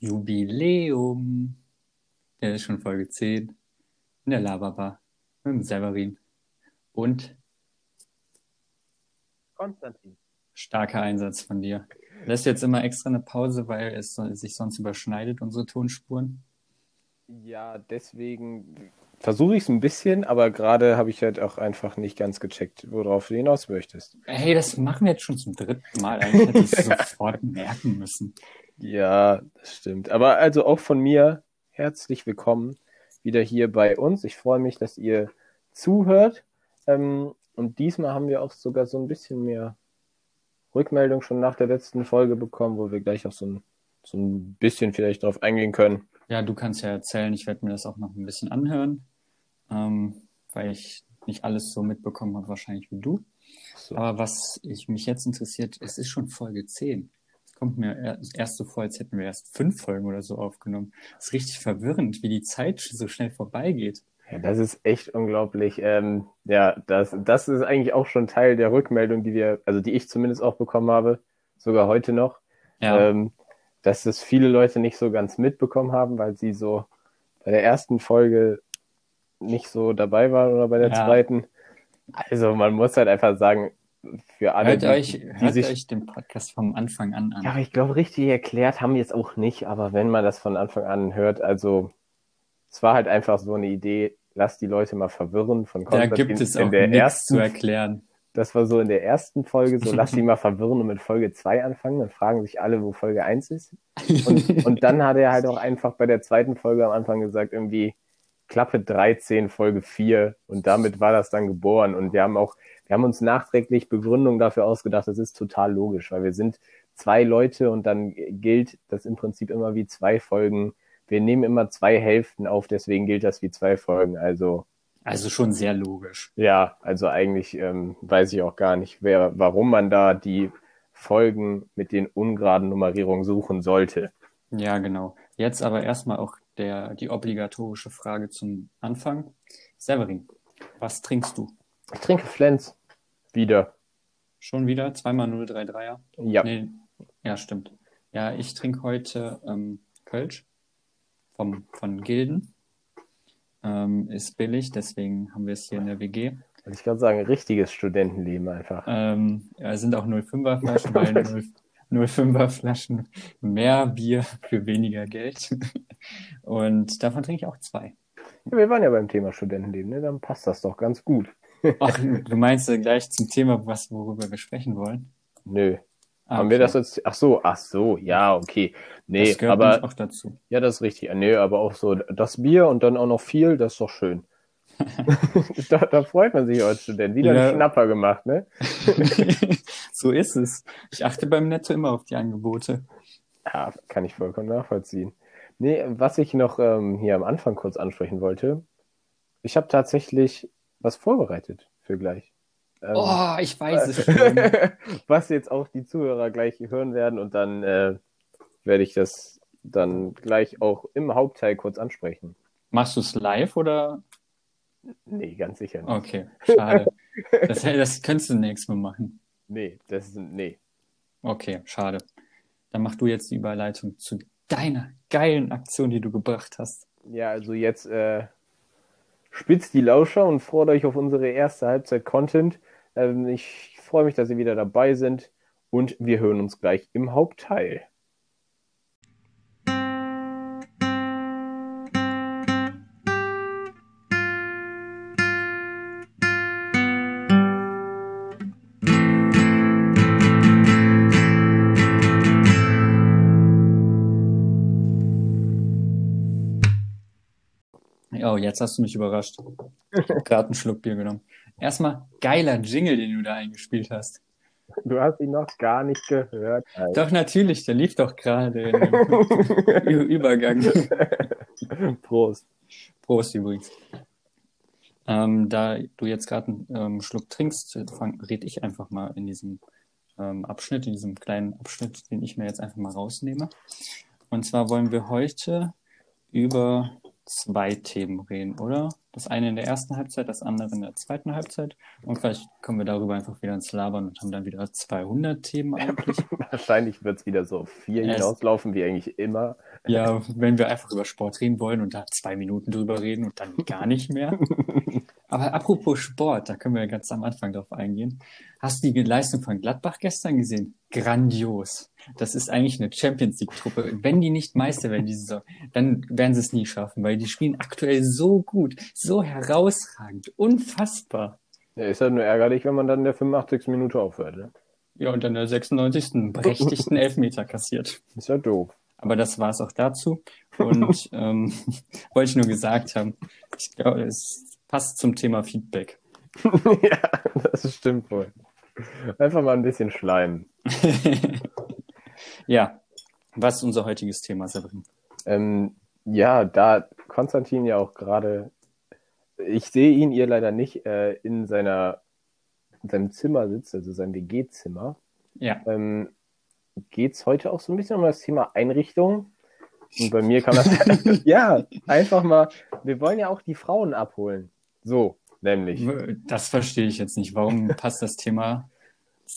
Jubiläum. Der ist schon Folge 10. In der Lavabar. Mit dem Severin. Und Konstantin. starker Einsatz von dir. Lässt jetzt immer extra eine Pause, weil es sich sonst überschneidet, unsere Tonspuren. Ja, deswegen versuche ich es ein bisschen, aber gerade habe ich halt auch einfach nicht ganz gecheckt, worauf du hinaus möchtest. Hey, das machen wir jetzt schon zum dritten Mal. Eigentlich hätte ich es sofort merken müssen. Ja, das stimmt. Aber also auch von mir herzlich willkommen wieder hier bei uns. Ich freue mich, dass ihr zuhört. Ähm, und diesmal haben wir auch sogar so ein bisschen mehr Rückmeldung schon nach der letzten Folge bekommen, wo wir gleich auch so ein, so ein bisschen vielleicht drauf eingehen können. Ja, du kannst ja erzählen, ich werde mir das auch noch ein bisschen anhören, ähm, weil ich nicht alles so mitbekommen habe, wahrscheinlich wie du. So. Aber was ich mich jetzt interessiert, es ist schon Folge 10. Es kommt mir er- erst so vor, als hätten wir erst fünf Folgen oder so aufgenommen. Es ist richtig verwirrend, wie die Zeit so schnell vorbeigeht. Ja, das ist echt unglaublich. Ähm, ja, das, das ist eigentlich auch schon Teil der Rückmeldung, die wir, also die ich zumindest auch bekommen habe, sogar heute noch, Ja, ähm, dass das viele Leute nicht so ganz mitbekommen haben, weil sie so bei der ersten Folge nicht so dabei waren oder bei der Ja. zweiten. Also man muss halt einfach sagen, für alle, hört die, euch, die hört sich euch den Podcast vom Anfang an an. ja, aber ich glaube, richtig erklärt haben wir es auch nicht, aber wenn man das von Anfang an hört, also es war halt einfach so eine Idee, lass die Leute mal verwirren von da Konstantin gibt es in auch der nichts ersten, zu erklären. das war so in der ersten Folge, so lass die mal verwirren und mit Folge 2 anfangen, dann fragen sich alle, wo Folge 1 ist. Und, und dann hat er halt auch einfach bei der zweiten Folge am Anfang gesagt, irgendwie Klappe 13, Folge 4 und damit war das dann geboren und wir haben auch, wir haben uns nachträglich Begründung dafür ausgedacht, das ist total logisch, weil wir sind zwei Leute und dann gilt das im Prinzip immer wie zwei Folgen. Wir nehmen immer zwei Hälften auf, deswegen gilt das wie zwei Folgen. Also Also schon sehr logisch. ja, also eigentlich ähm, weiß ich auch gar nicht, wer, warum man da die Folgen mit den ungeraden Nummerierungen suchen sollte. Ja, genau. Jetzt aber erstmal auch der, die obligatorische Frage zum Anfang. Severin, was trinkst du? Ich trinke Flens. Wieder. Schon wieder? Zweimal 033er? Ja. Nee, ja, stimmt. Ja, ich trinke heute ähm, Kölsch vom, von Gilden. Ähm, ist billig, deswegen haben wir es hier in der WG. Wollte ich gerade sagen, richtiges Studentenleben einfach. Ähm, ja, es sind auch 05er Flaschen, weil 0, 05er Flaschen mehr Bier für weniger Geld. Und davon trinke ich auch zwei. Ja, wir waren ja beim Thema Studentenleben, ne? Dann passt das doch ganz gut. Ach, du meinst äh, gleich zum Thema, was, worüber wir sprechen wollen? Nö. Ah, Haben wir okay. das jetzt? Ach so, ach so, ja, okay. Nee, Das gehört aber auch dazu. ja, das ist richtig. Nee, aber auch so das Bier und dann auch noch viel, das ist doch schön. da, da freut man sich als Student. Wieder Ja. einen Schnapper gemacht, ne? so ist es. Ich achte beim Netto immer auf die Angebote. Ja, kann ich vollkommen nachvollziehen. Nee, was ich noch ähm, hier am Anfang kurz ansprechen wollte, ich habe tatsächlich was vorbereitet für gleich. Ähm, Oh, ich weiß es schon. was jetzt auch die Zuhörer gleich hören werden und dann äh, werde ich das dann gleich auch im Hauptteil kurz ansprechen. Machst du es live oder? Nee, ganz sicher nicht. Okay, schade. Das, das könntest du nächstes Mal machen. Nee, das ist, nee. Okay, schade. Dann mach du jetzt die Überleitung zu deiner geilen Aktion, die du gebracht hast. Ja, also jetzt äh, spitzt die Lauscher und freut euch auf unsere erste Halbzeit Content. Ähm, ich freue mich, dass ihr wieder dabei sind und wir hören uns gleich im Hauptteil. Oh, jetzt hast du mich überrascht. Gerade einen Schluck Bier genommen. Erstmal geiler Jingle, den du da eingespielt hast. Du hast ihn noch gar nicht gehört. Alter. Doch, natürlich, der lief doch gerade Ü- Übergang. Prost. Prost übrigens. Ähm, da du jetzt gerade einen ähm, Schluck trinkst, fang, red ich einfach mal in diesem ähm, Abschnitt, in diesem kleinen Abschnitt, den ich mir jetzt einfach mal rausnehme. Und zwar wollen wir heute über zwei Themen reden, oder? Das eine in der ersten Halbzeit, das andere in der zweiten Halbzeit. Und vielleicht kommen wir darüber einfach wieder ins Labern und haben dann wieder 200 Themen eigentlich. Wahrscheinlich wird es wieder so vier Es- hinauslaufen, wie eigentlich immer. Ja, wenn wir einfach über Sport reden wollen und da zwei Minuten drüber reden und dann gar nicht mehr. Aber apropos Sport, da können wir ganz am Anfang drauf eingehen. Hast du die Leistung von Gladbach gestern gesehen? Grandios. Das ist eigentlich eine Champions League-Truppe. Wenn die nicht Meister werden diese Saison, dann werden sie es nie schaffen, weil die spielen aktuell so gut, so herausragend, unfassbar. Ja, ist halt nur ärgerlich, wenn man dann in der 85. Minute aufhört. Ne? Ja, und dann der 96. einen berechtigten Elfmeter kassiert. Ist ja doof. Aber das war es auch dazu. Und ähm, wollte ich nur gesagt haben, ich glaube, es passt zum Thema Feedback. ja, das stimmt wohl. Einfach mal ein bisschen schleimen. ja, was ist unser heutiges Thema, Severin? Ähm, ja, da Konstantin ja auch gerade, ich sehe ihn, ihr leider nicht, äh, in seiner in seinem Zimmer sitzt, also seinem WG-Zimmer, Ja, ähm, geht es heute auch so ein bisschen um das Thema Einrichtung. Und bei mir kann das, ja, einfach mal, wir wollen ja auch die Frauen abholen. So, nämlich. das verstehe ich jetzt nicht. Warum passt das Thema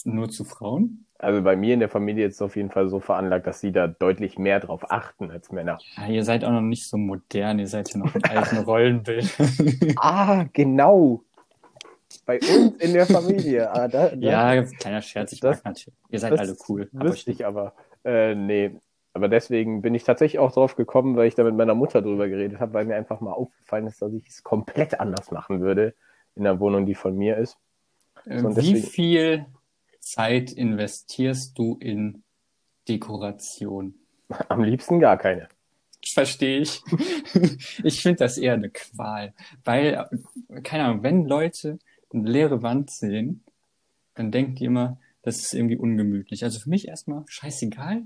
nur zu Frauen? Also bei mir in der Familie ist es auf jeden Fall so veranlagt, dass sie da deutlich mehr drauf achten als Männer. Ja, ihr seid auch noch nicht so modern, ihr seid ja noch im alten Rollenbild. Ah, genau. Bei uns in der Familie. Ah, da, da, ja, kleiner Scherz, ich Das- mag natürlich. Ihr seid alle cool. Aber ich aber. Äh, nee. Aber deswegen bin ich tatsächlich auch drauf gekommen, weil ich da mit meiner Mutter drüber geredet habe, weil mir einfach mal aufgefallen ist, dass ich es komplett anders machen würde in der Wohnung, die von mir ist. Äh, So, Wie deswegen- viel Zeit investierst du in Dekoration? Am liebsten gar keine. Verstehe ich. Ich finde das eher eine Qual. Weil, keine Ahnung, wenn Leute eine leere Wand sehen, dann denken die immer, das ist irgendwie ungemütlich. Also für mich erstmal scheißegal.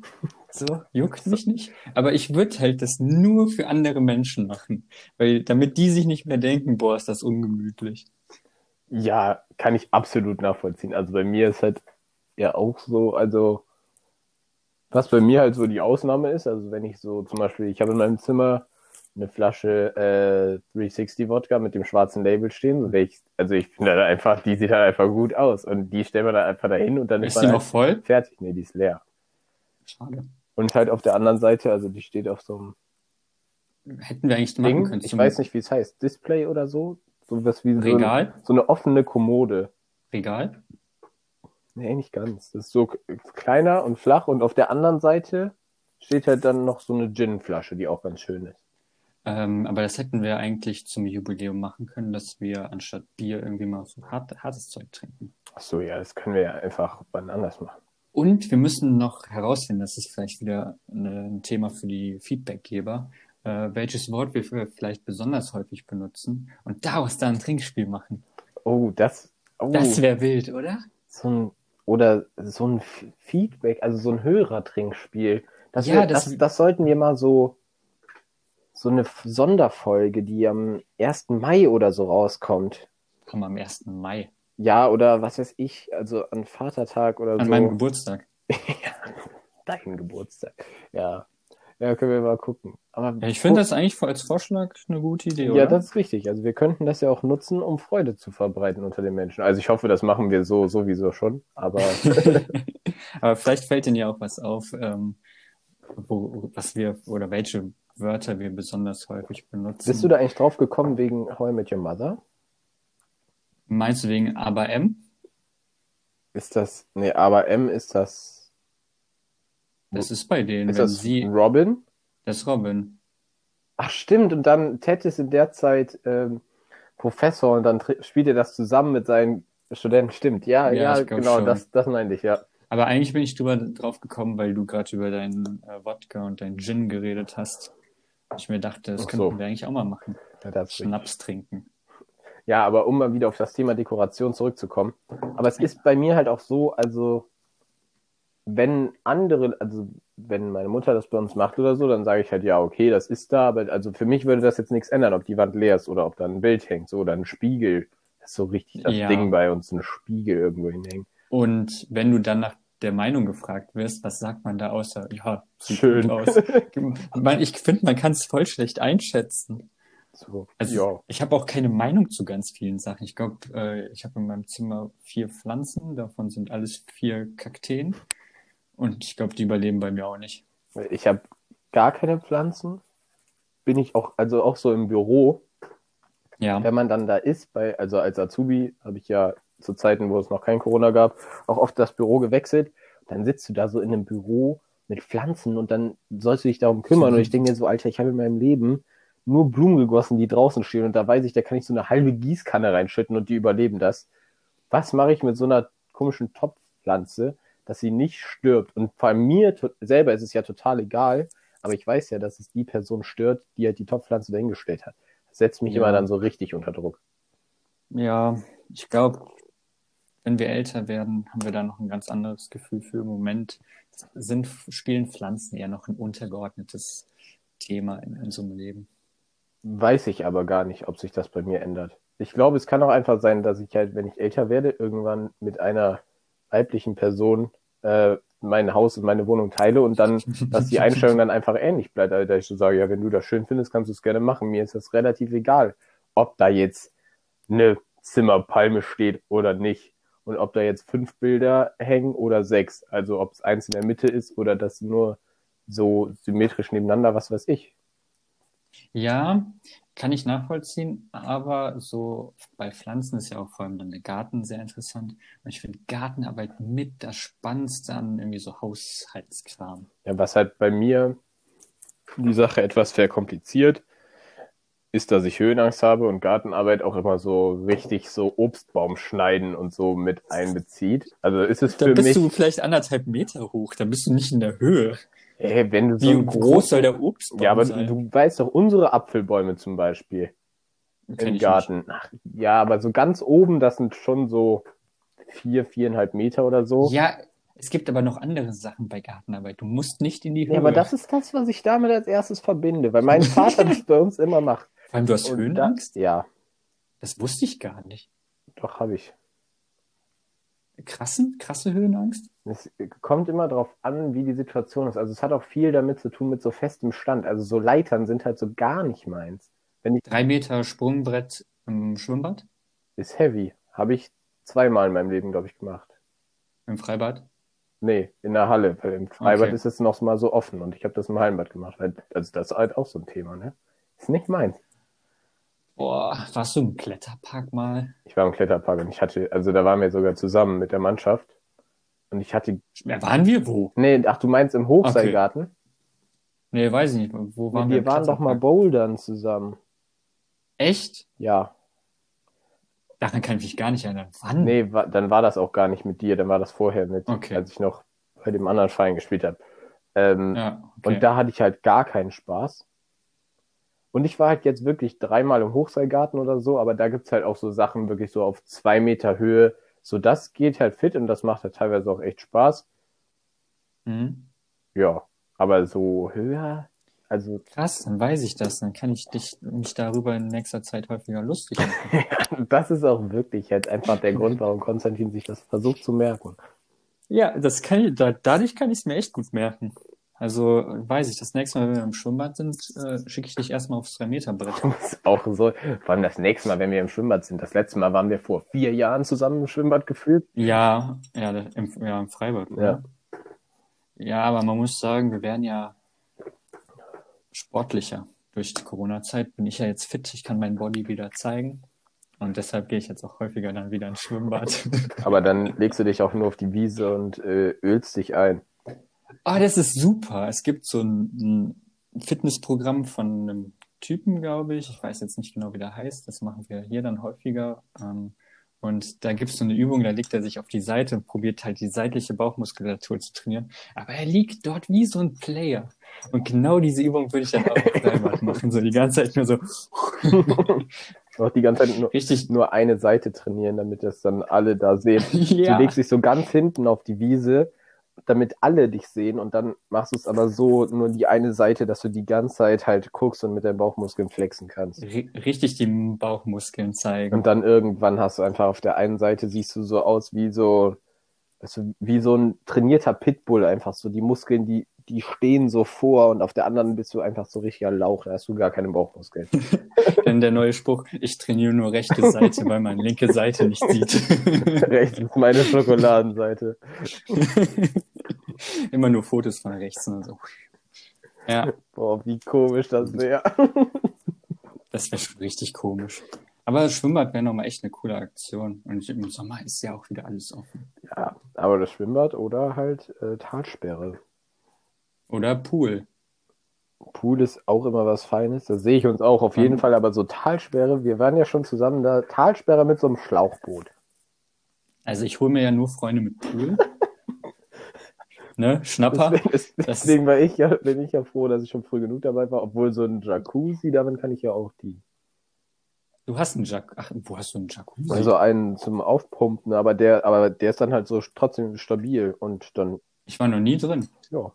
So, juckt mich nicht. Aber ich würde halt das nur für andere Menschen machen. Weil, damit die sich nicht mehr denken, boah, ist das ungemütlich. Ja, kann ich absolut nachvollziehen. Also bei mir ist halt ja auch so, also was bei mir halt so die Ausnahme ist, also wenn ich so zum Beispiel, ich habe in meinem Zimmer eine Flasche äh, 360 Wodka mit dem schwarzen Label stehen, so ich, also ich finde halt einfach, die sieht halt einfach gut aus und die stellen wir dann einfach dahin und dann Ist ist die noch voll? fertig. Nee, die ist leer. Schade. Und halt auf der anderen Seite, also die steht auf so einem Hätten wir eigentlich machen Ding, können. ich weiß nicht, wie es heißt, Display oder so, so was wie so, ein, Regal? so eine offene Kommode. Regal? Nee, nicht ganz. Das ist so kleiner und flach und auf der anderen Seite steht halt dann noch so eine Gin-Flasche, die auch ganz schön ist. Ähm, aber das hätten wir eigentlich zum Jubiläum machen können, dass wir anstatt Bier irgendwie mal so hart, hartes Zeug trinken. Ach so, ja, das können wir ja einfach wann anders machen. Und wir müssen noch herausfinden, das ist vielleicht wieder ein Thema für die Feedbackgeber, äh, welches Wort wir vielleicht besonders häufig benutzen und daraus dann ein Trinkspiel machen. Oh, das, oh, Das wäre wild, oder? so ein, oder so ein Feedback, also so ein Hörertrinkspiel. Das, Ja, wär, das- das, das sollten wir mal so, so eine Sonderfolge, die am 1. Mai oder so rauskommt. Komm, am 1. Mai, Ja, oder was weiß ich, also an Vatertag oder an so. meinem Geburtstag. Dein Geburtstag. Ja. Ja, können wir mal gucken. Aber Ja, ich finde das eigentlich als Vorschlag eine gute Idee, Ja, oder? das ist richtig. Also wir könnten das ja auch nutzen, um Freude zu verbreiten unter den Menschen. Also ich hoffe, das machen wir so sowieso schon. Aber Aber vielleicht fällt Ihnen ja auch was auf, ähm, wo, was wir oder welche Wörter wir besonders häufig benutzen. bist du da eigentlich drauf gekommen wegen How I Met Your Mother? Meinst du wegen aber M? Ist das, nee, aber M ist das, Das ist bei denen, ist wenn das sie, Robin? das ist Robin. Ach stimmt, und dann Ted ist in der Zeit ähm, Professor und dann spielt er das zusammen mit seinen Studenten. Stimmt, ja, Ja, ja, genau, schon. das, das meinte ich, ja. Aber eigentlich bin ich drüber drauf gekommen, weil du gerade über deinen äh, Wodka und deinen Gin geredet hast. Ich mir dachte, das Ach könnten so. wir eigentlich auch mal machen. ja ist richtig. Schnaps trinken. Ja, aber um mal wieder auf das Thema Dekoration zurückzukommen. Aber es ist bei mir halt auch so, also wenn andere, also wenn meine Mutter das bei uns macht oder so, dann sage ich halt, ja, okay, das ist da, aber also für mich würde das jetzt nichts ändern, ob die Wand leer ist oder ob da ein Bild hängt, so oder ein Spiegel. Das ist so richtig das Ja. Ding bei uns, ein Spiegel irgendwo hinhängen. Und wenn du dann nach der Meinung gefragt wirst, was sagt man da außer, ja, sieht Schön. aus. Ich finde, man kann es voll schlecht einschätzen. So, Also ja. ich habe auch keine Meinung zu ganz vielen Sachen. Ich glaube, äh, ich habe in meinem Zimmer vier Pflanzen, davon sind alles vier Kakteen. Und ich glaube, die überleben bei mir auch nicht. Ich habe gar keine Pflanzen. Bin ich auch, also auch so im Büro, Ja. wenn man dann da ist, bei, also als Azubi habe ich ja zu Zeiten, wo es noch kein Corona gab, auch oft das Büro gewechselt. Dann sitzt du da so in einem Büro mit Pflanzen und dann sollst du dich darum kümmern. Und ich denke mir so, Alter, ich habe in meinem Leben nur Blumen gegossen, die draußen stehen. Und da weiß ich, da kann ich so eine halbe Gießkanne reinschütten und die überleben das. Was mache ich mit so einer komischen Topfpflanze, dass sie nicht stirbt? Und vor allem mir selber ist es ja total egal, aber ich weiß ja, dass es die Person stört, die halt die Topfpflanze dahingestellt hat. Das setzt mich Ja. immer dann so richtig unter Druck. Ja, ich glaube, wenn wir älter werden, haben wir da noch ein ganz anderes Gefühl für. Im Moment sind, spielen Pflanzen eher noch ein untergeordnetes Thema in unserem Leben. Weiß ich aber gar nicht, ob sich das bei mir ändert. Ich glaube, es kann auch einfach sein, dass ich halt, wenn ich älter werde, irgendwann mit einer weiblichen Person äh, mein Haus und meine Wohnung teile und dann, dass die Einstellung dann einfach ähnlich bleibt. Also, dass ich so sage, ja, wenn du das schön findest, kannst du es gerne machen. Mir ist das relativ egal, ob da jetzt eine Zimmerpalme steht oder nicht. Und ob da jetzt fünf Bilder hängen oder sechs. Also ob es eins in der Mitte ist oder das nur so symmetrisch nebeneinander, was weiß ich. Ja, kann ich nachvollziehen, aber so bei Pflanzen ist ja auch vor allem dann der Garten sehr interessant. Und ich finde Gartenarbeit mit das Spannendste an irgendwie so Haushaltskram. Ja, was halt bei mir die Sache etwas verkompliziert, ist, dass ich Höhenangst habe und Gartenarbeit auch immer so richtig so Obstbaum schneiden und so mit einbezieht. Also ist es Da für bist mich, du vielleicht anderthalb Meter hoch, da bist du nicht in der Höhe. Ey, wenn du so Wie groß soll der Obstbaum Ja, aber sein? du weißt doch, unsere Apfelbäume zum Beispiel Kenn im Garten. Ach, ja, aber so ganz oben, das sind schon so vier, viereinhalb Meter oder so. Ja, es gibt aber noch andere Sachen bei Gartenarbeit. Du musst nicht in die Höhe. Ja, aber das ist das, was ich damit als erstes verbinde, weil mein Vater das bei uns immer macht. Vor allem, du hast Und Höhenangst? Da, ja, Das wusste ich gar nicht. doch habe ich. Krassen, krasse Höhenangst? Es kommt immer darauf an, wie die Situation ist. Also es hat auch viel damit zu tun mit so festem Stand. Also so Leitern sind halt so gar nicht meins. Wenn ich Drei Meter Sprungbrett im Schwimmbad? ist heavy, habe ich zweimal in meinem Leben, glaube ich, gemacht. Im Freibad? Nee, in der Halle, weil im Freibad Okay. ist es noch mal so offen und ich habe das im Hallenbad gemacht. Weil, also das ist halt auch so ein Thema, ne? Ist nicht meins. Boah, warst du im Kletterpark mal? Ich war im Kletterpark und ich hatte, also da waren wir sogar zusammen mit der Mannschaft und ich hatte, Ja, waren wir wo? nee, ach du meinst im Hochseilgarten? Nee, weiß ich nicht. Wo waren Nee, wir? wir waren doch mal bouldern zusammen. Echt? Ja, Daran kann ich mich gar nicht erinnern. Wann? Nee, wa dann war das auch gar nicht mit dir, dann war das vorher mit, Okay. als ich noch bei dem anderen Verein gespielt habe. Ähm, Ja, okay. Und da hatte ich halt gar keinen Spaß. Und ich war halt jetzt wirklich dreimal im Hochseilgarten oder so, aber da gibt's halt auch so Sachen wirklich so auf zwei Meter Höhe. So, das geht halt fit und das macht halt teilweise auch echt Spaß. Mhm. Ja, aber so höher, also Krass, dann weiß ich das. Dann kann ich dich, mich darüber in nächster Zeit häufiger lustig machen. das ist auch wirklich jetzt einfach der Grund, warum Konstantin sich das versucht zu merken. ja, das kann ich, da, dadurch kann ich es mir echt gut merken. Also weiß ich, das nächste Mal, wenn wir im Schwimmbad sind, äh, schicke ich dich erstmal aufs 3-Meter-Brett. Das ist auch so, vor allem das nächste Mal, wenn wir im Schwimmbad sind. Das letzte Mal waren wir vor vier Jahren zusammen im Schwimmbad gefühlt. Ja, ja, im, ja, im Freibad. oder? Ja. Ja, aber man muss sagen, wir werden ja sportlicher. Durch die Corona-Zeit bin ich ja jetzt fit, ich kann meinen Body wieder zeigen. Und deshalb gehe ich jetzt auch häufiger dann wieder ins Schwimmbad. Aber dann legst du dich auch nur auf die Wiese und äh, ölst dich ein. Ah, das ist super. Es gibt so ein, ein Fitnessprogramm von einem Typen, glaube ich. Ich weiß jetzt nicht genau, wie der heißt. Das machen wir hier dann häufiger. Ähm, und da gibt es so eine Übung, da legt er sich auf die Seite und probiert halt die seitliche Bauchmuskulatur zu trainieren. Aber er liegt dort wie so ein Player. Und genau diese Übung würde ich dann auch Freibad machen. So die ganze Zeit nur so Auch die ganze Zeit nur, richtig. nur eine Seite trainieren, damit das dann alle da sehen. Ja. Du legst dich so ganz hinten auf die Wiese, damit alle dich sehen und dann machst du es aber so nur die eine Seite, dass du die ganze Zeit halt guckst und mit deinen Bauchmuskeln flexen kannst. ri- Richtig die Bauchmuskeln zeigen. Und dann irgendwann hast du einfach auf der einen Seite siehst du so aus wie so, weißt du, wie so ein trainierter Pitbull einfach so. Die Muskeln, die die stehen so vor und auf der anderen bist du einfach so richtiger Lauch, da hast du gar keine Bauchmuskeln. Denn der neue Spruch, ich trainiere nur rechte Seite, weil man linke Seite nicht sieht. Rechts ist meine Schokoladenseite. Immer nur Fotos von rechts und so. Ja, Boah, wie komisch das wäre. das wäre schon richtig komisch. Aber das Schwimmbad wäre nochmal echt eine coole Aktion. Und im Sommer ist ja auch wieder alles offen. Ja, aber das Schwimmbad oder halt äh, Talsperre. Oder Pool. Pool ist auch immer was Feines, da sehe ich uns auch auf jeden Mhm. Fall, aber so Talsperre, wir waren ja schon zusammen da, Talsperre mit so einem Schlauchboot. Also ich hole mir ja nur Freunde mit Pool. ne? Schnapper. Deswegen, Das- deswegen war ich ja, bin ich ja froh, dass ich schon früh genug dabei war, obwohl so ein Jacuzzi, damit kann ich ja auch die. Du hast einen Jack. Ach, wo hast du einen Jacuzzi? Also einen zum Aufpumpen, aber der, aber der ist dann halt so trotzdem stabil und dann, ich war noch nie drin. ja.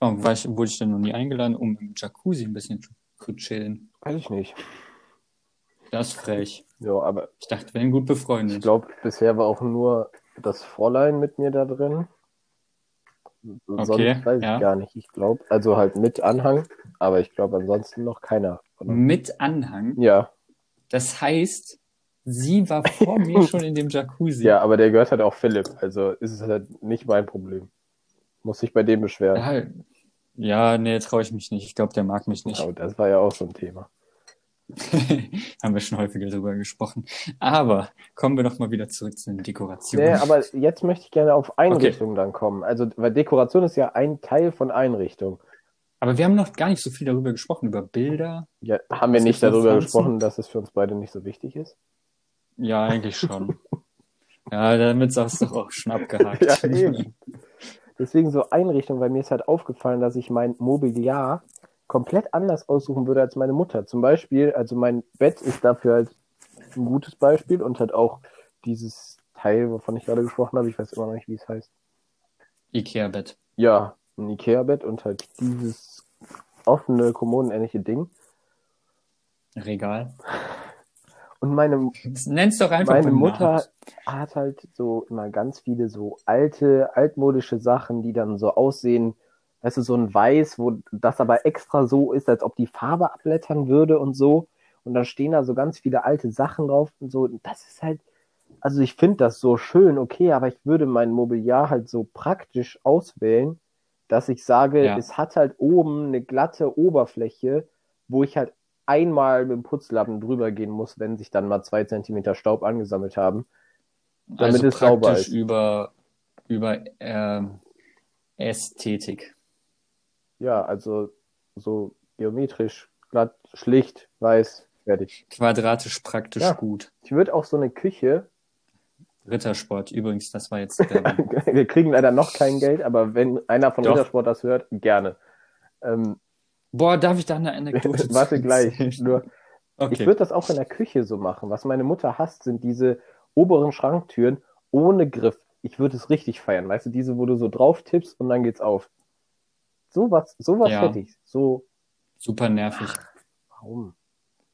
Warum war ich, wurde ich denn noch nie eingeladen, um im Jacuzzi ein bisschen zu, zu chillen? Weiß ich nicht. Das ist frech. Ja, aber Ich dachte, wir wären gut ich befreundet. glaube, bisher war auch nur das Fräulein mit mir da drin. Sonst Okay, weiß ich ja. gar nicht. Ich glaube, also halt mit Anhang, aber ich glaube ansonsten noch keiner. von uns. Mit Anhang. Ja, Das heißt, sie war vor mir schon in dem Jacuzzi. ja, aber der gehört halt auch Philipp, also ist es halt nicht mein Problem. Muss sich bei dem beschweren. Ja, ja nee, traue ich mich nicht. Ich glaube, der mag mich nicht. Aber das war ja auch so ein Thema. Haben wir schon häufiger drüber gesprochen. Aber kommen wir doch mal wieder zurück zu den Dekorationen. Nee, aber jetzt möchte ich gerne auf Einrichtung dann kommen. Also, weil Dekoration ist ja ein Teil von Einrichtung. Aber wir haben noch gar nicht so viel darüber gesprochen, über Bilder. Ja, haben wir nicht darüber Pflanzen? gesprochen, dass es für uns beide nicht so wichtig ist? Ja, eigentlich schon. ja, damit ist doch auch schon abgehakt. Ja, eben. Deswegen so Einrichtung, weil mir ist halt aufgefallen, dass ich mein Mobiliar komplett anders aussuchen würde als meine Mutter. Zum Beispiel, also mein Bett ist dafür halt ein gutes Beispiel und halt auch dieses Teil, wovon ich gerade gesprochen habe, ich weiß immer noch nicht, wie es heißt. Ikea-Bett. Ja, ein Ikea-Bett und halt dieses offene, kommodenähnliche Ding. Regal. Und meine, Nenn's doch einfach meine Mutter hat halt so immer ganz viele so alte, altmodische Sachen, die dann so aussehen, weißt du, so ein Weiß, wo das aber extra so ist, als ob die Farbe abblättern würde und so. Und dann stehen da so ganz viele alte Sachen drauf und so. Und das ist halt, also ich finde das so schön, okay, aber ich würde mein Mobiliar halt so praktisch auswählen, dass ich sage, Ja. es hat halt oben eine glatte Oberfläche, wo ich halt einmal mit dem Putzlappen drüber gehen muss, wenn sich dann mal zwei Zentimeter Staub angesammelt haben. damit also es sauber ist. über, über ähm, Ästhetik. Ja, also so geometrisch, glatt, schlicht, weiß, fertig. Quadratisch praktisch Ja. gut. Ich würde auch so eine Küche, Rittersport, übrigens, das war jetzt wir kriegen leider noch kein Geld, aber wenn einer von Doch. Rittersport das hört, gerne. Ähm, Boah, darf ich da eine Anekdote warte gleich. Nur, Ich Okay. würde das auch in der Küche so machen. Was meine Mutter hasst, sind diese oberen Schranktüren ohne Griff. Ich würde es richtig feiern. Weißt du, diese, wo du so drauf tippst und dann geht's auf. Sowas, sowas Ja. hätte ich. So, Super nervig. warum?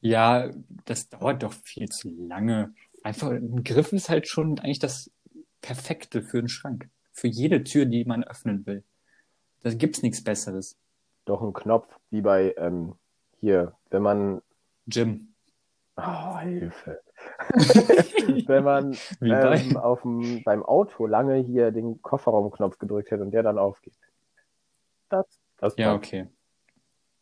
Ja, das dauert doch viel zu lange. Einfach, ein Griff ist halt schon eigentlich das Perfekte für einen Schrank. Für jede Tür, die man öffnen will. Da gibt's nichts Besseres. Doch ein Knopf, wie bei ähm, hier, wenn man. Jim. Oh, Hilfe. wenn man ähm, auf dem, beim Auto lange hier den Kofferraumknopf gedrückt hätte und der dann aufgeht. Das, das Ja, passt. okay.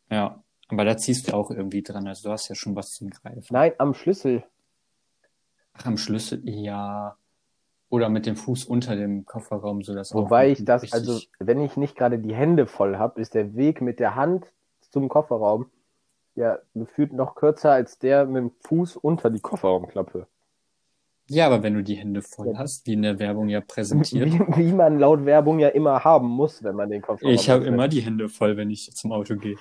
Ja, aber da ziehst du auch irgendwie dran. Also du hast ja schon was zum Greifen. Nein, am Schlüssel. Ach, am Schlüssel, ja. Oder mit dem Fuß unter dem Kofferraum, so dass Wobei ich das, also wenn ich nicht gerade die Hände voll habe, ist der Weg mit der Hand zum Kofferraum ja gefühlt noch kürzer als der mit dem Fuß unter die Kofferraumklappe. Ja, aber wenn du die Hände voll hast, wie in der Werbung ja präsentiert. Wie, wie man laut Werbung ja immer haben muss, wenn man den Kofferraum Ich habe immer die Hände voll, wenn ich zum Auto gehe.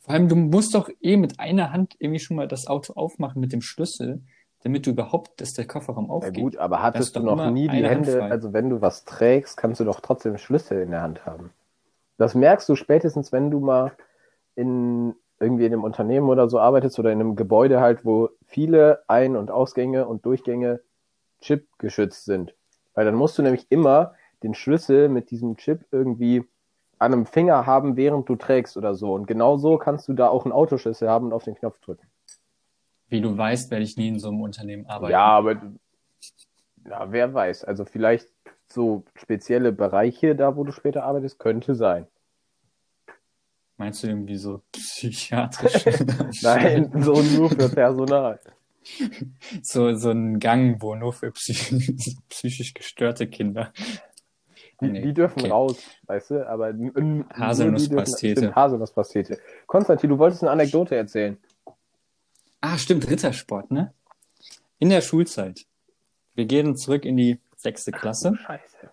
Vor allem, du musst doch eh mit einer Hand irgendwie schon mal das Auto aufmachen mit dem Schlüssel, damit du überhaupt, dass der Kofferraum Ja aufgeht. gut, aber hattest du noch nie die Hände, also wenn du was trägst, kannst du doch trotzdem Schlüssel in der Hand haben. Das merkst du spätestens, wenn du mal in irgendwie in einem Unternehmen oder so arbeitest oder in einem Gebäude halt, wo viele Ein- und Ausgänge und Durchgänge chipgeschützt sind. Weil dann musst du nämlich immer den Schlüssel mit diesem Chip irgendwie an einem Finger haben, während du trägst oder so. Und genau so kannst du da auch einen Autoschlüssel haben und auf den Knopf drücken. Wie du weißt, werde ich nie in so einem Unternehmen arbeiten. Ja, aber ja, wer weiß. Also vielleicht so spezielle Bereiche da, wo du später arbeitest, könnte sein. Meinst du irgendwie so psychiatrisch? Nein, so nur für Personal. so, so ein Gang, wo nur für psych psychisch gestörte Kinder. Die, nee, die dürfen okay. raus, weißt du, aber Haselnusspastete. Haselnusspastete. Konstantin, du wolltest eine Anekdote erzählen. Ah, stimmt, Rittersport, ne? In der Schulzeit. Wir gehen zurück in die sechste Klasse. Ach, Scheiße.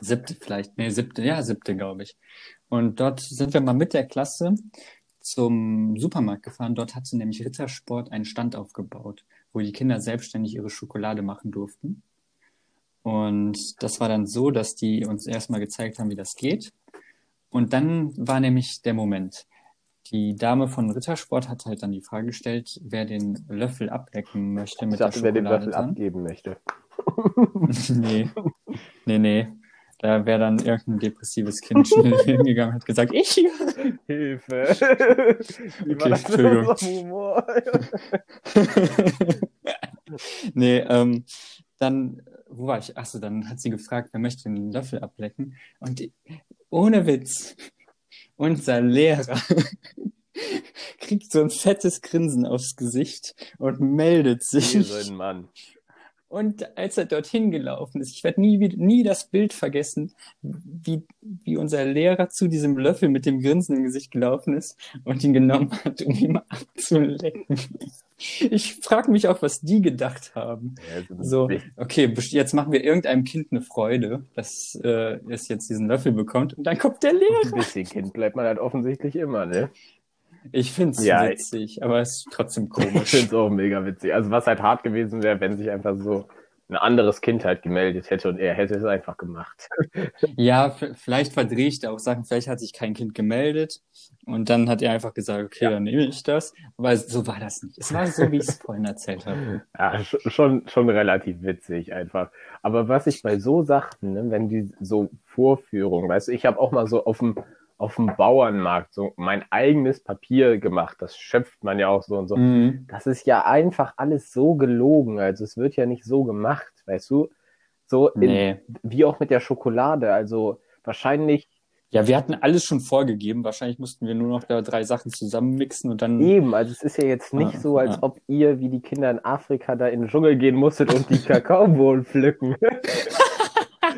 Siebte vielleicht, nee, siebte, ja, siebte, glaube ich. Und dort sind wir mal mit der Klasse zum Supermarkt gefahren. Dort hatte nämlich Rittersport einen Stand aufgebaut, wo die Kinder selbstständig ihre Schokolade machen durften. Und das war dann so, dass die uns erstmal gezeigt haben, wie das geht. Und dann war nämlich der Moment die Dame von Rittersport hat halt dann die Frage gestellt, wer den Löffel ablecken möchte mit ich dachte, der Schokolade. Wer den Löffel abgeben möchte. nee, nee, nee. Da wäre dann irgendein depressives Kind schnell hingegangen und hat gesagt, ich. Hilfe. Wie war okay, das für Humor? nee, ähm, dann, wo war ich? Achso, dann hat sie gefragt, wer möchte den Löffel ablecken? Und die, ohne Witz, unser Lehrer kriegt so ein fettes Grinsen aufs Gesicht und meldet sich. Wie so ein Mann. Und als er dorthin gelaufen ist, ich werde nie, nie das Bild vergessen, wie, wie unser Lehrer zu diesem Löffel mit dem Grinsen im Gesicht gelaufen ist und ihn genommen hat, um ihn abzulecken. Ich frage mich auch, was die gedacht haben. Ja, so, okay, jetzt machen wir irgendeinem Kind eine Freude, dass äh, es jetzt diesen Löffel bekommt und dann kommt der Lehrer. Ein bisschen Kind bleibt man halt offensichtlich immer, ne? Ich finde es ja, witzig, aber es ist trotzdem komisch. Ich finde es auch mega witzig. Also was halt hart gewesen wäre, wenn sich einfach so ein anderes Kind halt gemeldet hätte und er hätte es einfach gemacht. Ja, vielleicht verdrehe ich da auch Sachen. Vielleicht hat sich kein Kind gemeldet und dann hat er einfach gesagt, okay, ja. dann nehme ich das. Aber so war das nicht. Es war so, wie ich es vorhin erzählt habe. Ja, schon, schon relativ witzig einfach. Aber was ich bei so Sachen, ne, wenn die so Vorführungen, weißt du, ich habe auch mal so auf dem auf dem Bauernmarkt so mein eigenes Papier gemacht. Das schöpft man ja auch so und so. Mhm. Das ist ja einfach alles so gelogen. Also es wird ja nicht so gemacht, weißt du? So in, nee. wie auch mit der Schokolade. Also wahrscheinlich. Ja, wir hatten alles schon vorgegeben. Wahrscheinlich mussten wir nur noch da drei Sachen zusammenmixen und dann. Eben, also es ist ja jetzt nicht ah, so, als ah. ob ihr wie die Kinder in Afrika da in den Dschungel gehen musstet und die Kakaobohnen pflücken.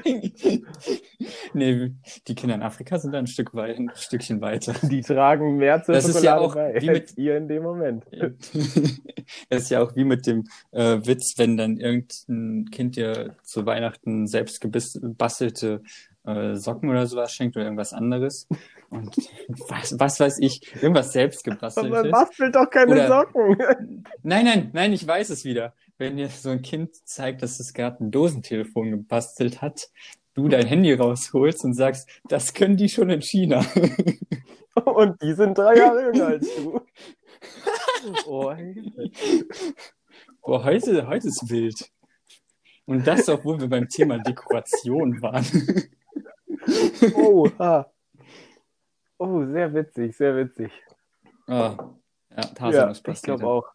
nee, die Kinder in Afrika sind da ein, Stück weit, ein Stückchen weiter. Die tragen mehr zur das Schokolade ist ja auch bei, wie mit ihr in dem Moment. das ist ja auch wie mit dem äh, Witz, wenn dann irgendein Kind dir zu Weihnachten selbst gebastelte äh, Socken oder sowas schenkt oder irgendwas anderes. Und was, was weiß ich, irgendwas selbst gebastelt Aber man bastelt doch keine oder, Socken. Nein, nein, nein, ich weiß es wieder wenn dir so ein Kind zeigt, dass es gerade ein Dosentelefon gebastelt hat, du dein Handy rausholst und sagst, das können die schon in China. Und die sind drei Jahre jünger als du. Oh, Boah, heute, heute ist wild. Und das, obwohl wir beim Thema Dekoration waren. Oh, ah. oh, sehr witzig, sehr witzig. Ah, ja, ja ich glaube auch.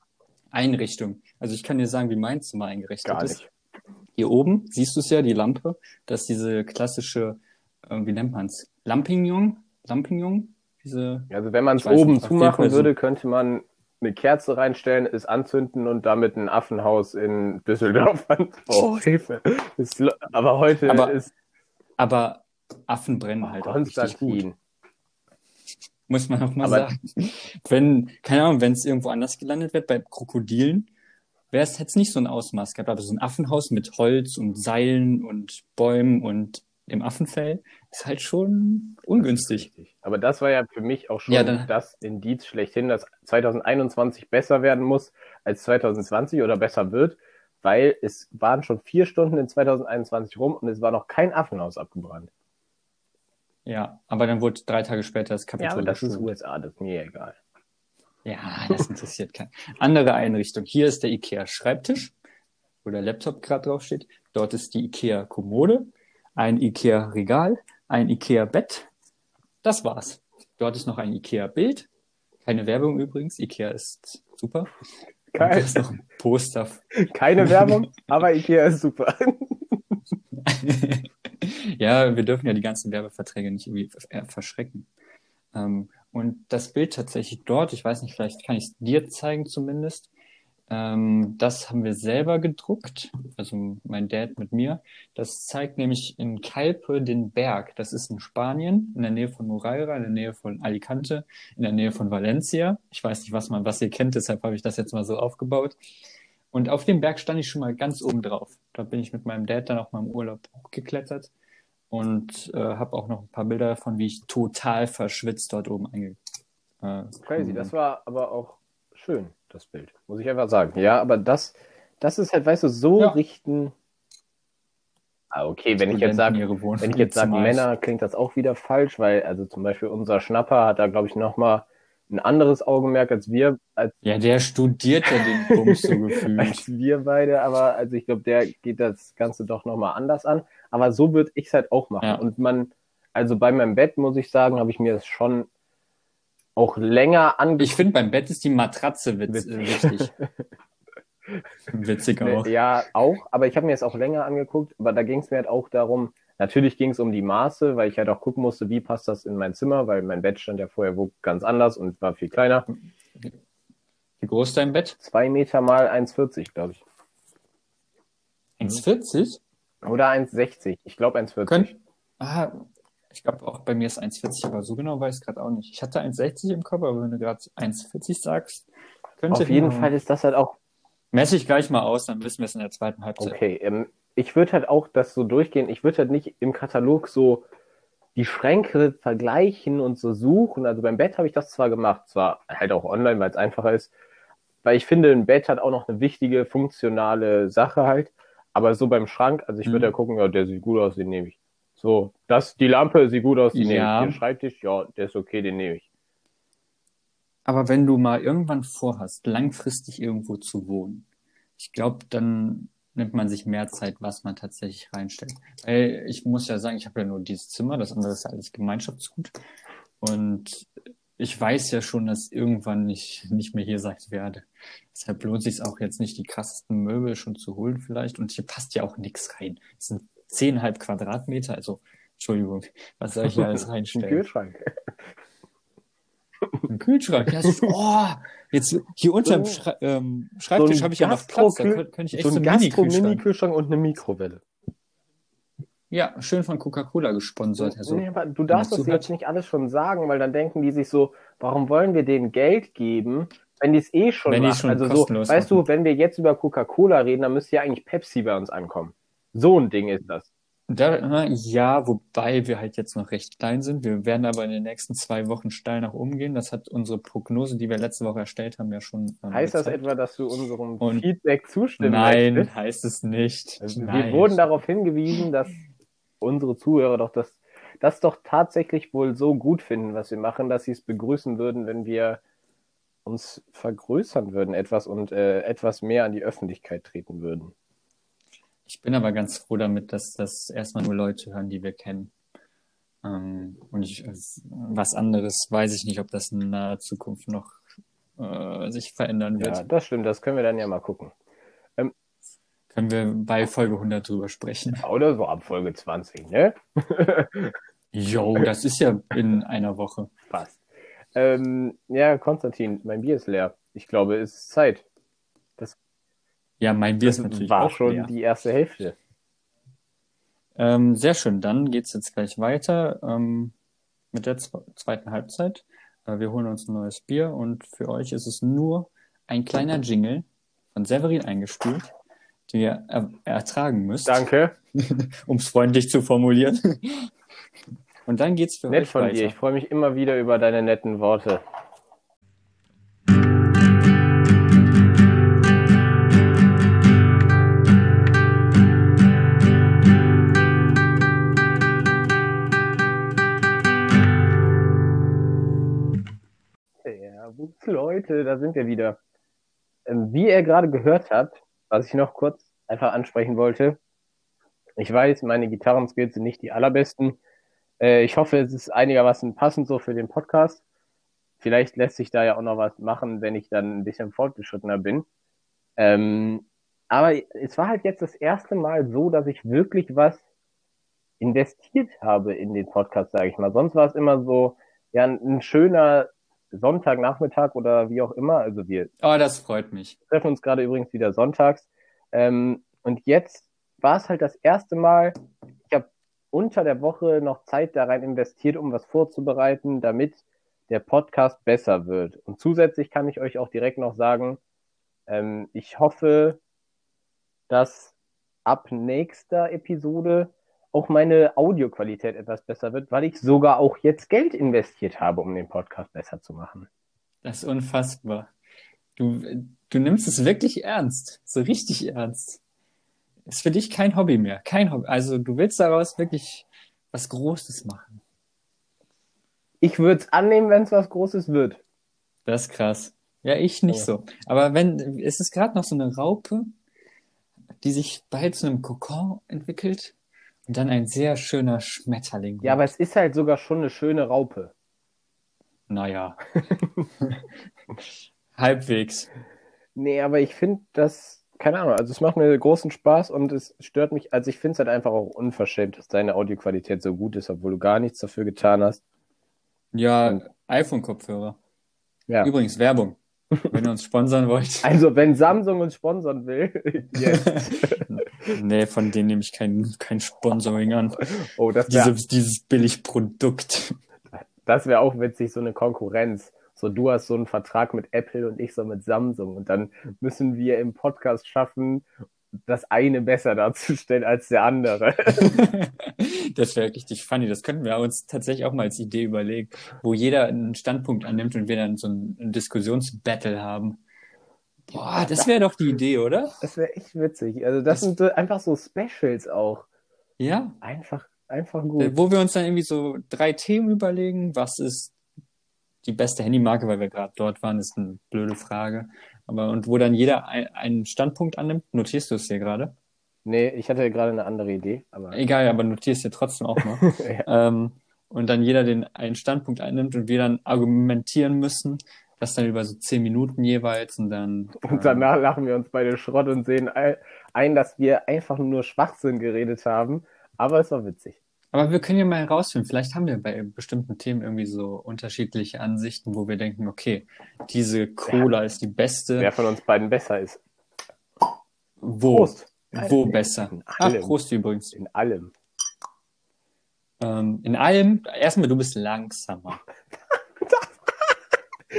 Einrichtung. Also ich kann dir sagen, wie mein Zimmer eingerichtet Gar ist. Nicht. Hier oben siehst du es ja, die Lampe. Das ist diese klassische, äh, wie nennt man es? Lampignon? Lampignon? Diese, also wenn man es oben nicht, zumachen würde, könnte man eine Kerze reinstellen, es anzünden und damit ein Affenhaus in Düsseldorf anbauen. Oh, Hilfe. Aber heute aber, ist... Aber Affen brennen halt auch richtig gut muss man auch mal Aber sagen. Wenn, keine Ahnung, wenn es irgendwo anders gelandet wird, bei Krokodilen, wäre es jetzt nicht so ein Ausmaß gehabt. Aber so ein Affenhaus mit Holz und Seilen und Bäumen und im Affenfell ist halt schon ungünstig. Aber das war ja für mich auch schon ja, das Indiz schlechthin, dass 2021 besser werden muss als 2020 oder besser wird, weil es waren schon vier Stunden in 2021 rum und es war noch kein Affenhaus abgebrannt. Ja, aber dann wurde drei Tage später das Kapitol. Ja, aber das ist USA, das ist mir egal. Ja, das interessiert keinen. Andere Einrichtung. Hier ist der IKEA Schreibtisch, wo der Laptop gerade drauf steht. Dort ist die IKEA Kommode. ein Ikea-Regal, ein Ikea-Bett. Das war's. Dort ist noch ein Ikea-Bild. Keine Werbung übrigens. Ikea ist super. Und da Geil. ist noch ein Poster. Keine Werbung, aber Ikea ist super. ja, wir dürfen ja die ganzen Werbeverträge nicht irgendwie äh, verschrecken. Ähm, und das Bild tatsächlich dort, ich weiß nicht, vielleicht kann ich es dir zeigen zumindest. Ähm, das haben wir selber gedruckt, also mein Dad mit mir. Das zeigt nämlich in Calpe den Berg. Das ist in Spanien, in der Nähe von Moreira, in der Nähe von Alicante, in der Nähe von Valencia. Ich weiß nicht, was man, was ihr kennt, deshalb habe ich das jetzt mal so aufgebaut. Und auf dem Berg stand ich schon mal ganz oben drauf. Da bin ich mit meinem Dad dann auch mal im Urlaub hochgeklettert und äh, habe auch noch ein paar Bilder davon, wie ich total verschwitzt dort oben einge. Äh, Crazy, das war aber auch schön, das Bild, muss ich einfach sagen. Ja, aber das, das ist halt, weißt du, so Ja. richten. Ah, okay, wenn ich jetzt sage, Wohnung wenn ich jetzt sage Männer, klingt das auch wieder falsch, weil, also zum Beispiel unser Schnapper hat da, glaube ich, nochmal ein anderes Augenmerk als wir, als, Ja, der studiert ja den Bums so gefühlt. als wir beide, aber also ich glaube, der geht das Ganze doch nochmal anders an. Aber so würde ich es halt auch machen. Ja. Und man, also bei meinem Bett, muss ich sagen, habe ich mir das schon auch länger angeguckt. Ich finde, beim Bett ist die Matratze witz, wichtig. Witzig auch. Ja, auch, aber ich habe mir das auch länger angeguckt, aber da ging es mir halt auch darum, natürlich ging es um die Maße, weil ich halt auch gucken musste, wie passt das in mein Zimmer, weil mein Bett stand ja vorher wo ganz anders und war viel kleiner. Wie groß ist dein Bett? Zwei Meter mal 1,40, glaube ich. 1,40? Oder 1,60. Ich glaube 1,40. Könnt, ah, ich glaube auch bei mir ist 1,40, aber so genau weiß ich gerade auch nicht. Ich hatte 1,60 im Kopf, aber wenn du gerade 1,40 sagst, könnte Auf jeden. Fall ist das halt auch Messe ich gleich mal aus, dann wissen wir es in der zweiten Halbzeit. okay. Ähm, ich würde halt auch das so durchgehen. Ich würde halt nicht im Katalog so die Schränke vergleichen und so suchen. Also beim Bett habe ich das zwar gemacht, zwar halt auch online, weil es einfacher ist, weil ich finde, ein Bett hat auch noch eine wichtige funktionale Sache halt. Aber so beim Schrank, also ich würde Mhm. ja gucken, ja, der sieht gut aus, den nehme ich. So, das, die Lampe sieht gut aus, die Ja. nehme ich. Der Schreibtisch, ja, der ist okay, den nehme ich. Aber wenn du mal irgendwann vorhast, langfristig irgendwo zu wohnen, ich glaube, dann nimmt man sich mehr Zeit, was man tatsächlich reinstellt. Weil ich muss ja sagen, ich habe ja nur dieses Zimmer, das andere ist ja alles Gemeinschaftsgut. Und ich weiß ja schon, dass irgendwann ich nicht mehr hier sein werde. Deshalb lohnt sich auch jetzt nicht, die krassesten Möbel schon zu holen vielleicht. Und hier passt ja auch nichts rein. Es sind zehnhalb Quadratmeter, also Entschuldigung, was soll ich hier alles Ein reinstellen? Kühlschrank. Ein Kühlschrank. Ja, das, oh, jetzt hier unterm So- Schra ähm, Schreibtisch ein habe ich ja noch Platz. Da könnte ich echt So so ein einen Mini-Kühlschrank. Gastro-Mini-Kühlschrank und eine Mikrowelle. Ja, schön von Coca-Cola gesponsert. Also, nee, aber du darfst das jetzt nicht alles schon sagen, weil dann denken die sich so, warum wollen wir denen Geld geben, wenn die es eh schon Wenn machen? schon also so, kostenlos weißt machen. du, wenn wir jetzt über Coca-Cola reden, dann müsste ja eigentlich Pepsi bei uns ankommen. So ein Ding ist das. da, ja, wobei wir halt jetzt noch recht klein sind. Wir werden aber in den nächsten zwei Wochen steil nach oben gehen. Das hat unsere Prognose, die wir letzte Woche erstellt haben, ja schon. Ähm, Heißt das gezeigt. etwa, dass du unserem Und- Feedback zustimmen Nein, möchtest? heißt es nicht. Also Nein. Wir wurden darauf hingewiesen, dass unsere Zuhörer doch das, das doch tatsächlich wohl so gut finden, was wir machen, dass sie es begrüßen würden, wenn wir uns vergrößern würden etwas und äh, etwas mehr an die Öffentlichkeit treten würden. Ich bin aber ganz froh damit, dass das erstmal nur Leute hören, die wir kennen. Ähm, und ich, was anderes weiß ich nicht, ob das in naher Zukunft noch äh, sich verändern wird. Ja, das stimmt, das können wir dann ja mal gucken. Können wir bei Folge 100 drüber sprechen. Oder so ab Folge 20, ne? Jo, das ist ja in einer Woche. Passt. Ähm, ja, Konstantin, mein Bier ist leer. Ich glaube, es ist Zeit. Ja, mein Bier ist Das natürlich war auch schon leer. die erste Hälfte. Ähm, sehr schön, dann geht's jetzt gleich weiter ähm, mit der zwe- zweiten Halbzeit. Äh, wir holen uns ein neues Bier und für euch ist es nur ein kleiner Jingle von Severin eingespielt, den ihr er ertragen müsst, Danke. um es freundlich zu formulieren. Und dann geht's für Nett euch von weiter. dir. Ich freue mich immer wieder über deine netten Worte. Ja, gute Leute, da sind wir wieder. Ähm, Wie ihr gerade gehört habt, was ich noch kurz einfach ansprechen wollte, Ich weiß, meine Gitarrenskills sind nicht die allerbesten. Äh, ich hoffe, es ist einigermaßen passend so für den Podcast. Vielleicht lässt sich da ja auch noch was machen, wenn ich dann ein bisschen fortgeschrittener bin. Ähm, aber es war halt jetzt das erste Mal so, dass ich wirklich was investiert habe in den Podcast, sage ich mal. Sonst war es immer so, ja, ein schöner Sonntagnachmittag oder wie auch immer. Also wir Oh, das freut mich. treffen uns gerade übrigens wieder sonntags. Ähm, und jetzt war es halt das erste Mal, ich habe unter der Woche noch Zeit da rein investiert, um was vorzubereiten, damit der Podcast besser wird. Und zusätzlich kann ich euch auch direkt noch sagen, ähm, ich hoffe, dass ab nächster Episode auch meine Audioqualität etwas besser wird, weil ich sogar auch jetzt Geld investiert habe, um den Podcast besser zu machen. Das ist unfassbar. Du, du nimmst es wirklich ernst. So richtig ernst. Ist für dich kein Hobby mehr. Kein Hobby. Also du willst daraus wirklich was Großes machen. Ich würde es annehmen, wenn es was Großes wird. Das ist krass. Ja, ich nicht Ja. so. Aber wenn, es ist gerade noch so eine Raupe, die sich bald zu einem Kokon entwickelt und dann ein sehr schöner Schmetterling. Ja, aber es ist halt sogar schon eine schöne Raupe. Naja. Halbwegs. Nee, aber ich finde das, keine Ahnung, also es macht mir großen Spaß und es stört mich, also ich finde es halt einfach auch unverschämt, dass deine Audioqualität so gut ist, obwohl du gar nichts dafür getan hast. Ja, iPhone-Kopfhörer. Ja. Übrigens, Werbung. Wenn ihr uns sponsern wollt. Also, wenn Samsung uns sponsern will, jetzt. Nee, von denen nehme ich kein, kein Sponsoring an. Oh, das wäre Diese, dieses Billigprodukt. das wär auch witzig, so eine Konkurrenz. So, du hast so einen Vertrag mit Apple und ich so mit Samsung. Und dann müssen wir im Podcast schaffen, das eine besser darzustellen als der andere. Das wäre richtig funny. Das könnten wir uns tatsächlich auch mal als Idee überlegen, wo jeder einen Standpunkt annimmt und wir dann so ein Diskussionsbattle haben. Boah, das wäre doch die Idee, oder? Das wäre echt witzig. Also, das Das- sind so einfach so Specials auch. Ja. Einfach, einfach gut. Wo wir uns dann irgendwie so drei Themen überlegen. Was ist die beste Handymarke, weil wir gerade dort waren, ist eine blöde Frage. Aber und wo dann jeder ein, einen Standpunkt annimmt, notierst du es dir gerade? Nee, ich hatte gerade eine andere Idee, aber Egal, aber notierst dir trotzdem auch mal. ja. ähm, und dann jeder den einen Standpunkt einnimmt und wir dann argumentieren müssen, das dann über so zehn Minuten jeweils und dann. Und danach lachen wir uns beide Schrott und sehen ein, dass wir einfach nur Schwachsinn geredet haben. Aber es war witzig. Aber wir können ja mal herausfinden, vielleicht haben wir bei bestimmten Themen irgendwie so unterschiedliche Ansichten, wo wir denken, okay, diese Cola ist die beste. Wer von uns beiden besser ist. Wo? Prost. Wo besser? In Ach, allem. Prost übrigens. In allem. Ähm, in allem, erstmal, du bist langsamer.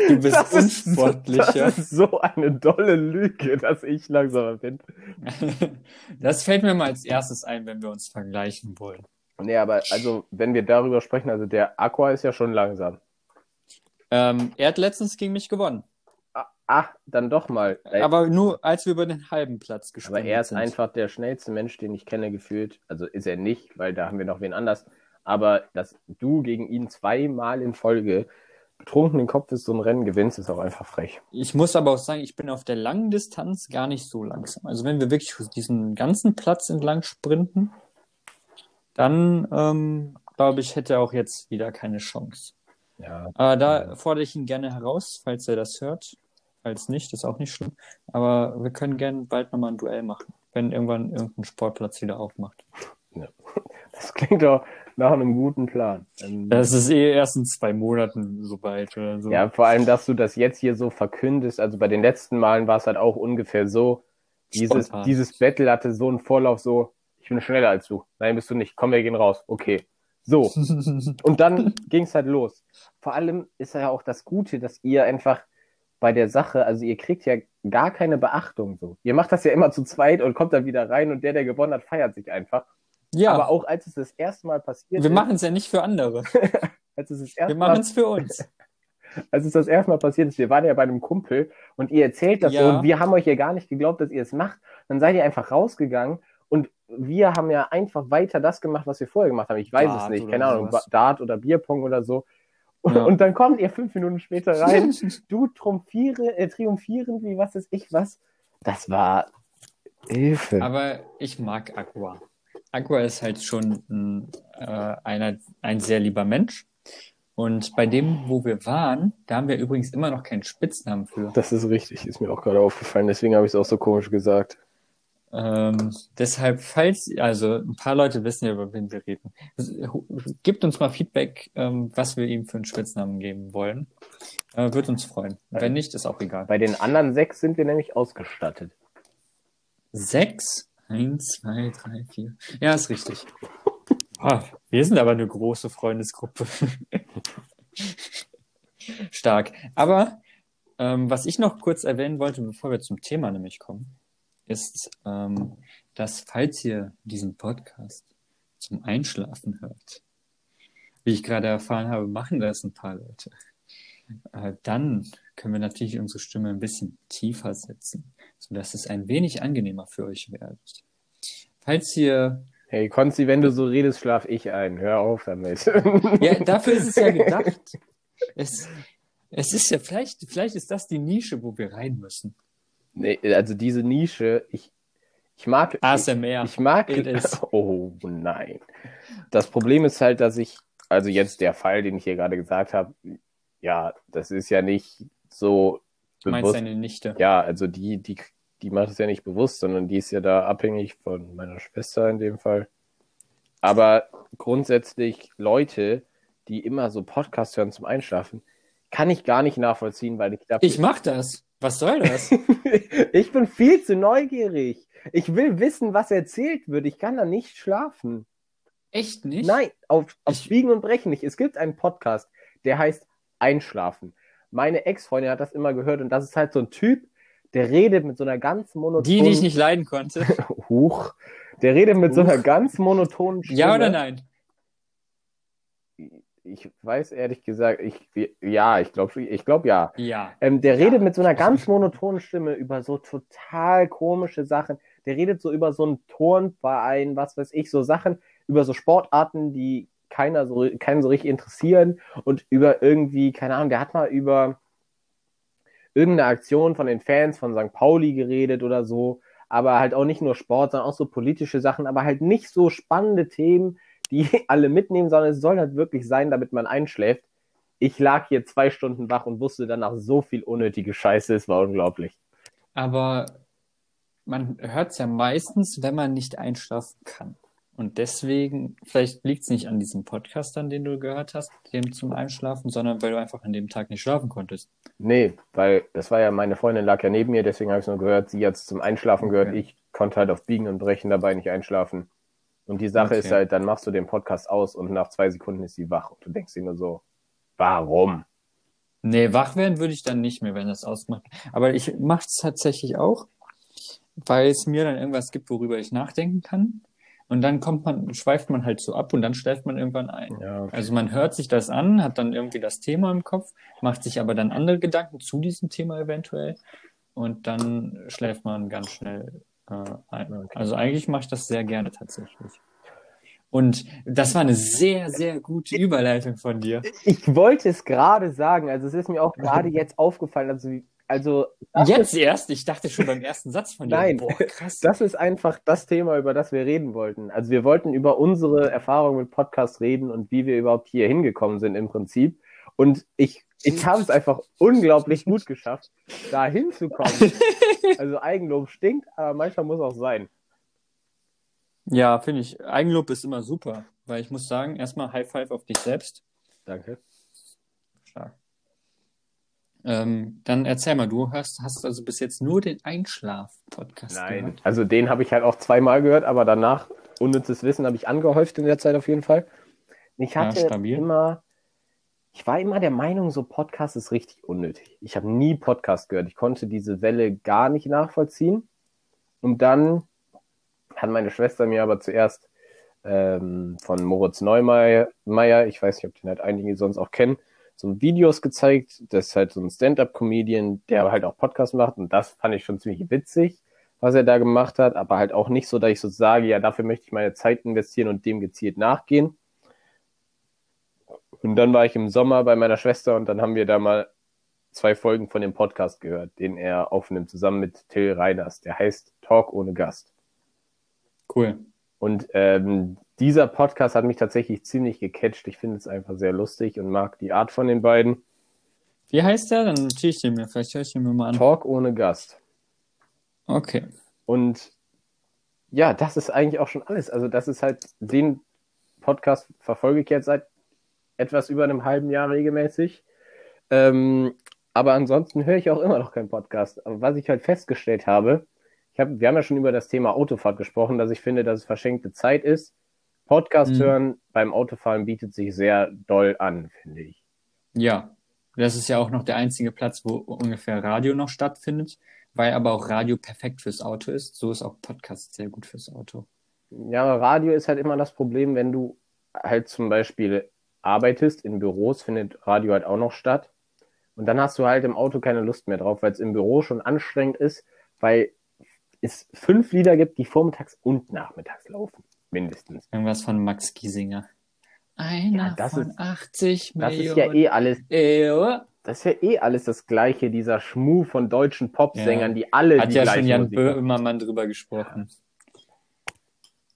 Du bist Das ist, so, unsportlicher. das ist so eine dolle Lüge, dass ich langsamer bin. Das fällt mir mal als erstes ein, wenn wir uns vergleichen wollen. Nee, aber also, wenn wir darüber sprechen, also der Aqua ist ja schon langsam. Ähm, er hat letztens gegen mich gewonnen. Ah, Ach, dann doch mal. Aber nur, als wir über den halben Platz gesprungen Aber er ist sind. einfach der schnellste Mensch, den ich kenne, gefühlt. Also ist er nicht, weil da haben wir noch wen anders. Aber dass du gegen ihn zweimal in Folge betrunkenen Kopfes so ein Rennen gewinnst, ist auch einfach frech. Ich muss aber auch sagen, ich bin auf der langen Distanz gar nicht so langsam. Also wenn wir wirklich diesen ganzen Platz entlang sprinten, dann ähm, glaube ich, hätte er auch jetzt wieder keine Chance. Ja. Aber da fordere ich ihn gerne heraus, falls er das hört. Falls nicht, ist auch nicht schlimm. Aber wir können gerne bald nochmal ein Duell machen, wenn irgendwann irgendein Sportplatz wieder aufmacht. Das klingt doch nach einem guten Plan. Das ist eh erst in zwei Monaten so weit oder so. ja, vor allem, dass du das jetzt hier so verkündest. Also bei den letzten Malen war es halt auch ungefähr so. Dieses, Spontan. dieses Battle hatte so einen Vorlauf, so, ich bin schneller als du. Nein, bist du nicht. Komm, wir gehen raus. Okay. So. Und dann ging es halt los. Vor allem ist ja auch das Gute, dass ihr einfach bei der Sache, also ihr kriegt ja gar keine Beachtung so. Ihr macht das ja immer zu zweit und kommt dann wieder rein und der, der gewonnen hat, feiert sich einfach. Ja, Aber auch als es das erste Mal passiert wir machen es ja nicht für andere. als es das Wir erste machen Mal, es für uns. als es das erste Mal passiert ist, wir waren ja bei einem Kumpel und ihr erzählt das Ja. so und wir haben euch ja gar nicht geglaubt, dass ihr es macht. Dann seid ihr einfach rausgegangen und wir haben ja einfach weiter das gemacht, was wir vorher gemacht haben. Ich weiß Dart es nicht, keine Ahnung, sowas. Dart oder Bierpong oder so. Und, Ja. und dann kommt ihr fünf Minuten später rein, du triumphiere, äh, triumphierend, wie was ist ich was. Das war Hilfe. Aber ich mag Aqua. Aqua ist halt schon ein, äh, einer, ein sehr lieber Mensch. Und bei dem, wo wir waren, da haben wir übrigens immer noch keinen Spitznamen für. Das ist richtig, ist mir auch gerade aufgefallen, deswegen habe ich es auch so komisch gesagt. Ähm, deshalb, falls, also ein paar Leute wissen ja, über wen wir reden. Gibt uns mal Feedback, ähm, was wir ihm für einen Spitznamen geben wollen. Äh, wird uns freuen. Wenn nicht, ist auch egal. Bei den anderen sechs sind wir nämlich ausgestattet. Sechs? Eins, zwei, drei, vier. Ja, ist richtig. Ah, wir sind aber eine große Freundesgruppe. Stark. Aber ähm, was ich noch kurz erwähnen wollte, bevor wir zum Thema nämlich kommen, ist, ähm, dass falls ihr diesen Podcast zum Einschlafen hört, wie ich gerade erfahren habe, machen das ein paar Leute, äh, dann können wir natürlich unsere Stimme ein bisschen tiefer setzen, sodass es ein wenig angenehmer für euch wird. Falls ihr Hey, Konzi, wenn du so redest, schlaf ich ein. Hör auf damit. Ja, dafür ist es ja gedacht. Es, es ist ja vielleicht, vielleicht ist das die Nische, wo wir rein müssen. Nee, also diese Nische, ich, ich mag. ASMR. Ich, ich mag. Oh nein. Das Problem ist halt, dass ich, also jetzt der Fall, den ich hier gerade gesagt habe, ja, das ist ja nicht so. Du meinst bewusst. deine Nichte. Ja, also die, die, die macht es ja nicht bewusst, sondern die ist ja da abhängig von meiner Schwester in dem Fall. Aber grundsätzlich Leute, die immer so Podcasts hören zum Einschlafen, kann ich gar nicht nachvollziehen, weil ich dafür. Ich mach das. Was soll das? ich bin viel zu neugierig. Ich will wissen, was erzählt wird. Ich kann da nicht schlafen. Echt nicht? Nein, auf, auf Ich- Biegen und Brechen nicht. Es gibt einen Podcast, der heißt Einschlafen. Meine Ex-Freundin hat das immer gehört und das ist halt so ein Typ, der redet mit so einer ganz monotonen... Die, die ich nicht leiden konnte. Huch. Der redet mit so Huch. einer ganz monotonen Stimme. Ja oder nein? Ich weiß ehrlich gesagt, ich, ja, ich glaube ich glaub ja. Ja. Ähm, der redet mit so einer ganz monotonen Stimme über so total komische Sachen. Der redet so über so einen Turnverein, was weiß ich, so Sachen, über so Sportarten, die keiner so, keinen so richtig interessieren und über irgendwie, keine Ahnung, der hat mal über irgendeine Aktion von den Fans von St. Pauli geredet oder so, aber halt auch nicht nur Sport, sondern auch so politische Sachen, aber halt nicht so spannende Themen, die alle mitnehmen, sondern es soll halt wirklich sein, damit man einschläft. Ich lag hier zwei Stunden wach und wusste danach so viel unnötige Scheiße, es war unglaublich. Aber man hört es ja meistens, wenn man nicht einschlafen kann. Und deswegen, vielleicht liegt es nicht an diesem Podcast, an den du gehört hast, dem zum Einschlafen, sondern weil du einfach an dem Tag nicht schlafen konntest. Nee, weil das war ja, meine Freundin lag ja neben mir, deswegen habe ich es nur gehört, sie hat es zum Einschlafen gehört, Okay. ich konnte halt auf Biegen und Brechen dabei nicht einschlafen. Und die Sache Okay. ist halt, dann machst du den Podcast aus und nach zwei Sekunden ist sie wach und du denkst dir nur so, warum? Nee, wach werden würde ich dann nicht mehr, wenn das ausmacht. Aber ich mache es tatsächlich auch, weil es mir dann irgendwas gibt, worüber ich nachdenken kann. Und dann kommt man, schweift man halt so ab und dann schläft man irgendwann ein. Ja, okay. Also man hört sich das an, hat dann irgendwie das Thema im Kopf, macht sich aber dann andere Gedanken zu diesem Thema eventuell und dann schläft man ganz schnell äh, ein. Okay. Also eigentlich mache ich das sehr gerne tatsächlich. Und das war eine sehr, sehr gute Überleitung von dir. Ich wollte es gerade sagen, also es ist mir auch gerade jetzt aufgefallen, also, also Jetzt erst? Ich dachte schon beim ersten Satz von dir. Nein. Boah, krass. Das ist einfach das Thema, über das wir reden wollten. Also wir wollten über unsere Erfahrungen mit Podcasts reden und wie wir überhaupt hier hingekommen sind im Prinzip. Und ich, ich habe es einfach unglaublich gut geschafft, da hinzukommen. Also Eigenlob stinkt, aber manchmal muss auch sein. Ja, finde ich. Eigenlob ist immer super, weil ich muss sagen, erstmal High Five auf dich selbst. Danke. Stark. Ähm, dann erzähl mal, du hast, hast also bis jetzt nur den Einschlaf-Podcast Nein, gehört. also den habe ich halt auch zweimal gehört, aber danach unnützes Wissen habe ich angehäuft in der Zeit auf jeden Fall. Ich Ja, hatte stabil. immer, ich war immer der Meinung, so Podcast ist richtig unnötig. Ich habe nie Podcast gehört. Ich konnte diese Welle gar nicht nachvollziehen. Und dann hat meine Schwester mir aber zuerst ähm, von Moritz Neumeier, Meier, ich weiß nicht, ob den halt einige sonst auch kennen, so Videos gezeigt. Das ist halt so ein Stand-up-Comedian, der halt auch Podcast macht. Und das fand ich schon ziemlich witzig, was er da gemacht hat. Aber halt auch nicht so, dass ich so sage, ja, dafür möchte ich meine Zeit investieren und dem gezielt nachgehen. Und dann war ich im Sommer bei meiner Schwester und dann haben wir da mal zwei Folgen von dem Podcast gehört, den er aufnimmt, zusammen mit Till Reiners. Der heißt Talk ohne Gast. Cool. Und ähm, dieser Podcast hat mich tatsächlich ziemlich gecatcht. Ich finde es einfach sehr lustig und mag die Art von den beiden. Wie heißt der? Dann notiere ich den mir. Vielleicht höre ich den mir mal an. Talk ohne Gast. Okay. Und ja, das ist eigentlich auch schon alles. Also das ist halt, den Podcast verfolge ich jetzt seit etwas über einem halben Jahr regelmäßig. Ähm, aber ansonsten höre ich auch immer noch keinen Podcast. Aber was ich halt festgestellt habe, ich hab, wir haben ja schon über das Thema Autofahrt gesprochen, dass ich finde, dass es verschenkte Zeit ist. Podcast Mhm. hören beim Autofahren bietet sich sehr doll an, finde ich. Ja. Das ist ja auch noch der einzige Platz, wo ungefähr Radio noch stattfindet, weil aber auch Radio perfekt fürs Auto ist. So ist auch Podcast sehr gut fürs Auto. Ja, aber Radio ist halt immer das Problem, wenn du halt zum Beispiel arbeitest, in Büros findet Radio halt auch noch statt. Und dann hast du halt im Auto keine Lust mehr drauf, weil es im Büro schon anstrengend ist, weil es fünf Lieder gibt, die vormittags und nachmittags laufen. Mindestens. Irgendwas von Max Giesinger. Einer Ja, das von ist- 80 Das Millionen. ist ja eh alles, Euro. das ist ja eh alles das Gleiche, dieser Schmuh von deutschen Popsängern, die alle Hat die ja schon Jan Musik. Böhmermann drüber gesprochen.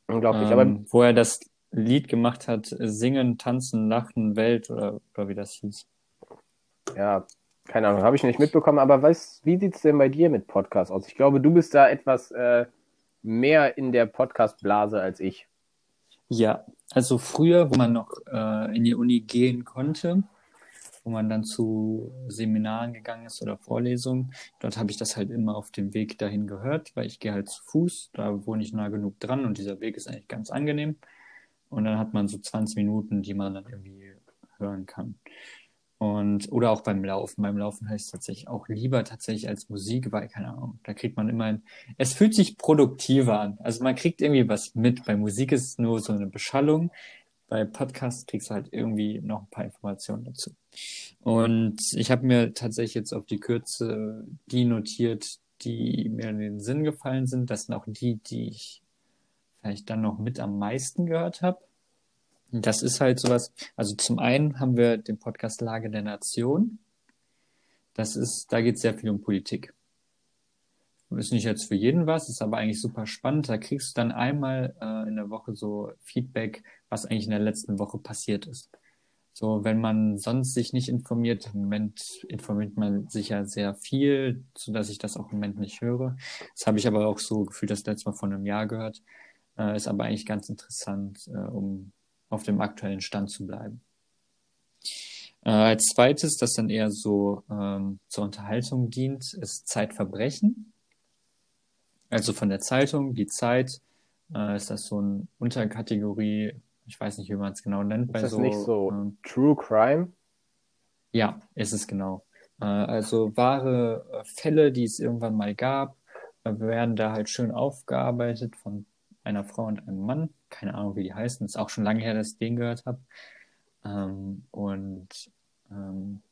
Unglaublich. ähm, Aber wo er das Lied gemacht hat, Singen, Tanzen, Lachen, Welt oder, oder wie das hieß. Ja, keine Ahnung, habe ich nicht mitbekommen, aber was, wie sieht's denn bei dir mit Podcast aus? Ich glaube, du bist da etwas äh, mehr in der Podcast-Blase als ich. Ja, also früher, wo man noch äh, in die Uni gehen konnte, wo man dann zu Seminaren gegangen ist oder Vorlesungen, dort habe ich das halt immer auf dem Weg dahin gehört, weil ich gehe halt zu Fuß, da wohne ich nah genug dran und dieser Weg ist eigentlich ganz angenehm. Und dann hat man so 20 Minuten, die man dann irgendwie hören kann. Und, oder auch beim Laufen. Beim Laufen heißt es tatsächlich auch lieber tatsächlich als Musik, weil, keine Ahnung, da kriegt man immer ein, es fühlt sich produktiver an. Also man kriegt irgendwie was mit. Bei Musik ist es nur so eine Beschallung. Bei Podcasts kriegst du halt irgendwie noch ein paar Informationen dazu. Und ich habe mir tatsächlich jetzt auf die Kürze die notiert, die mir in den Sinn gefallen sind. Das sind auch die, die ich vielleicht dann noch mit am meisten gehört habe. Das ist halt sowas. Also zum einen haben wir den Podcast Lage der Nation. Das ist, da geht es sehr viel um Politik. Ist nicht jetzt für jeden was, ist aber eigentlich super spannend. Da kriegst du dann einmal äh, in der Woche so Feedback, was eigentlich in der letzten Woche passiert ist. So, wenn man sonst sich nicht informiert, im Moment informiert man sich ja sehr viel, so dass ich das auch im Moment nicht höre. Das habe ich aber auch so gefühlt das letzte Mal vor einem Jahr gehört. Äh, ist aber eigentlich ganz interessant, äh, um auf dem aktuellen Stand zu bleiben. Äh, als zweites, das dann eher so ähm, zur Unterhaltung dient, ist Zeitverbrechen. Also von der Zeitung, die Zeit, äh, ist das so eine Unterkategorie, ich weiß nicht, wie man es genau nennt. Ist das nicht so ähm, True Crime? ja, ist es genau. Äh, also wahre äh, Fälle, die es irgendwann mal gab, äh, werden da halt schön aufgearbeitet von einer Frau und einem Mann. Keine Ahnung, wie die heißen. Ist auch schon lange her, dass ich den gehört habe. Ähm, und ähm,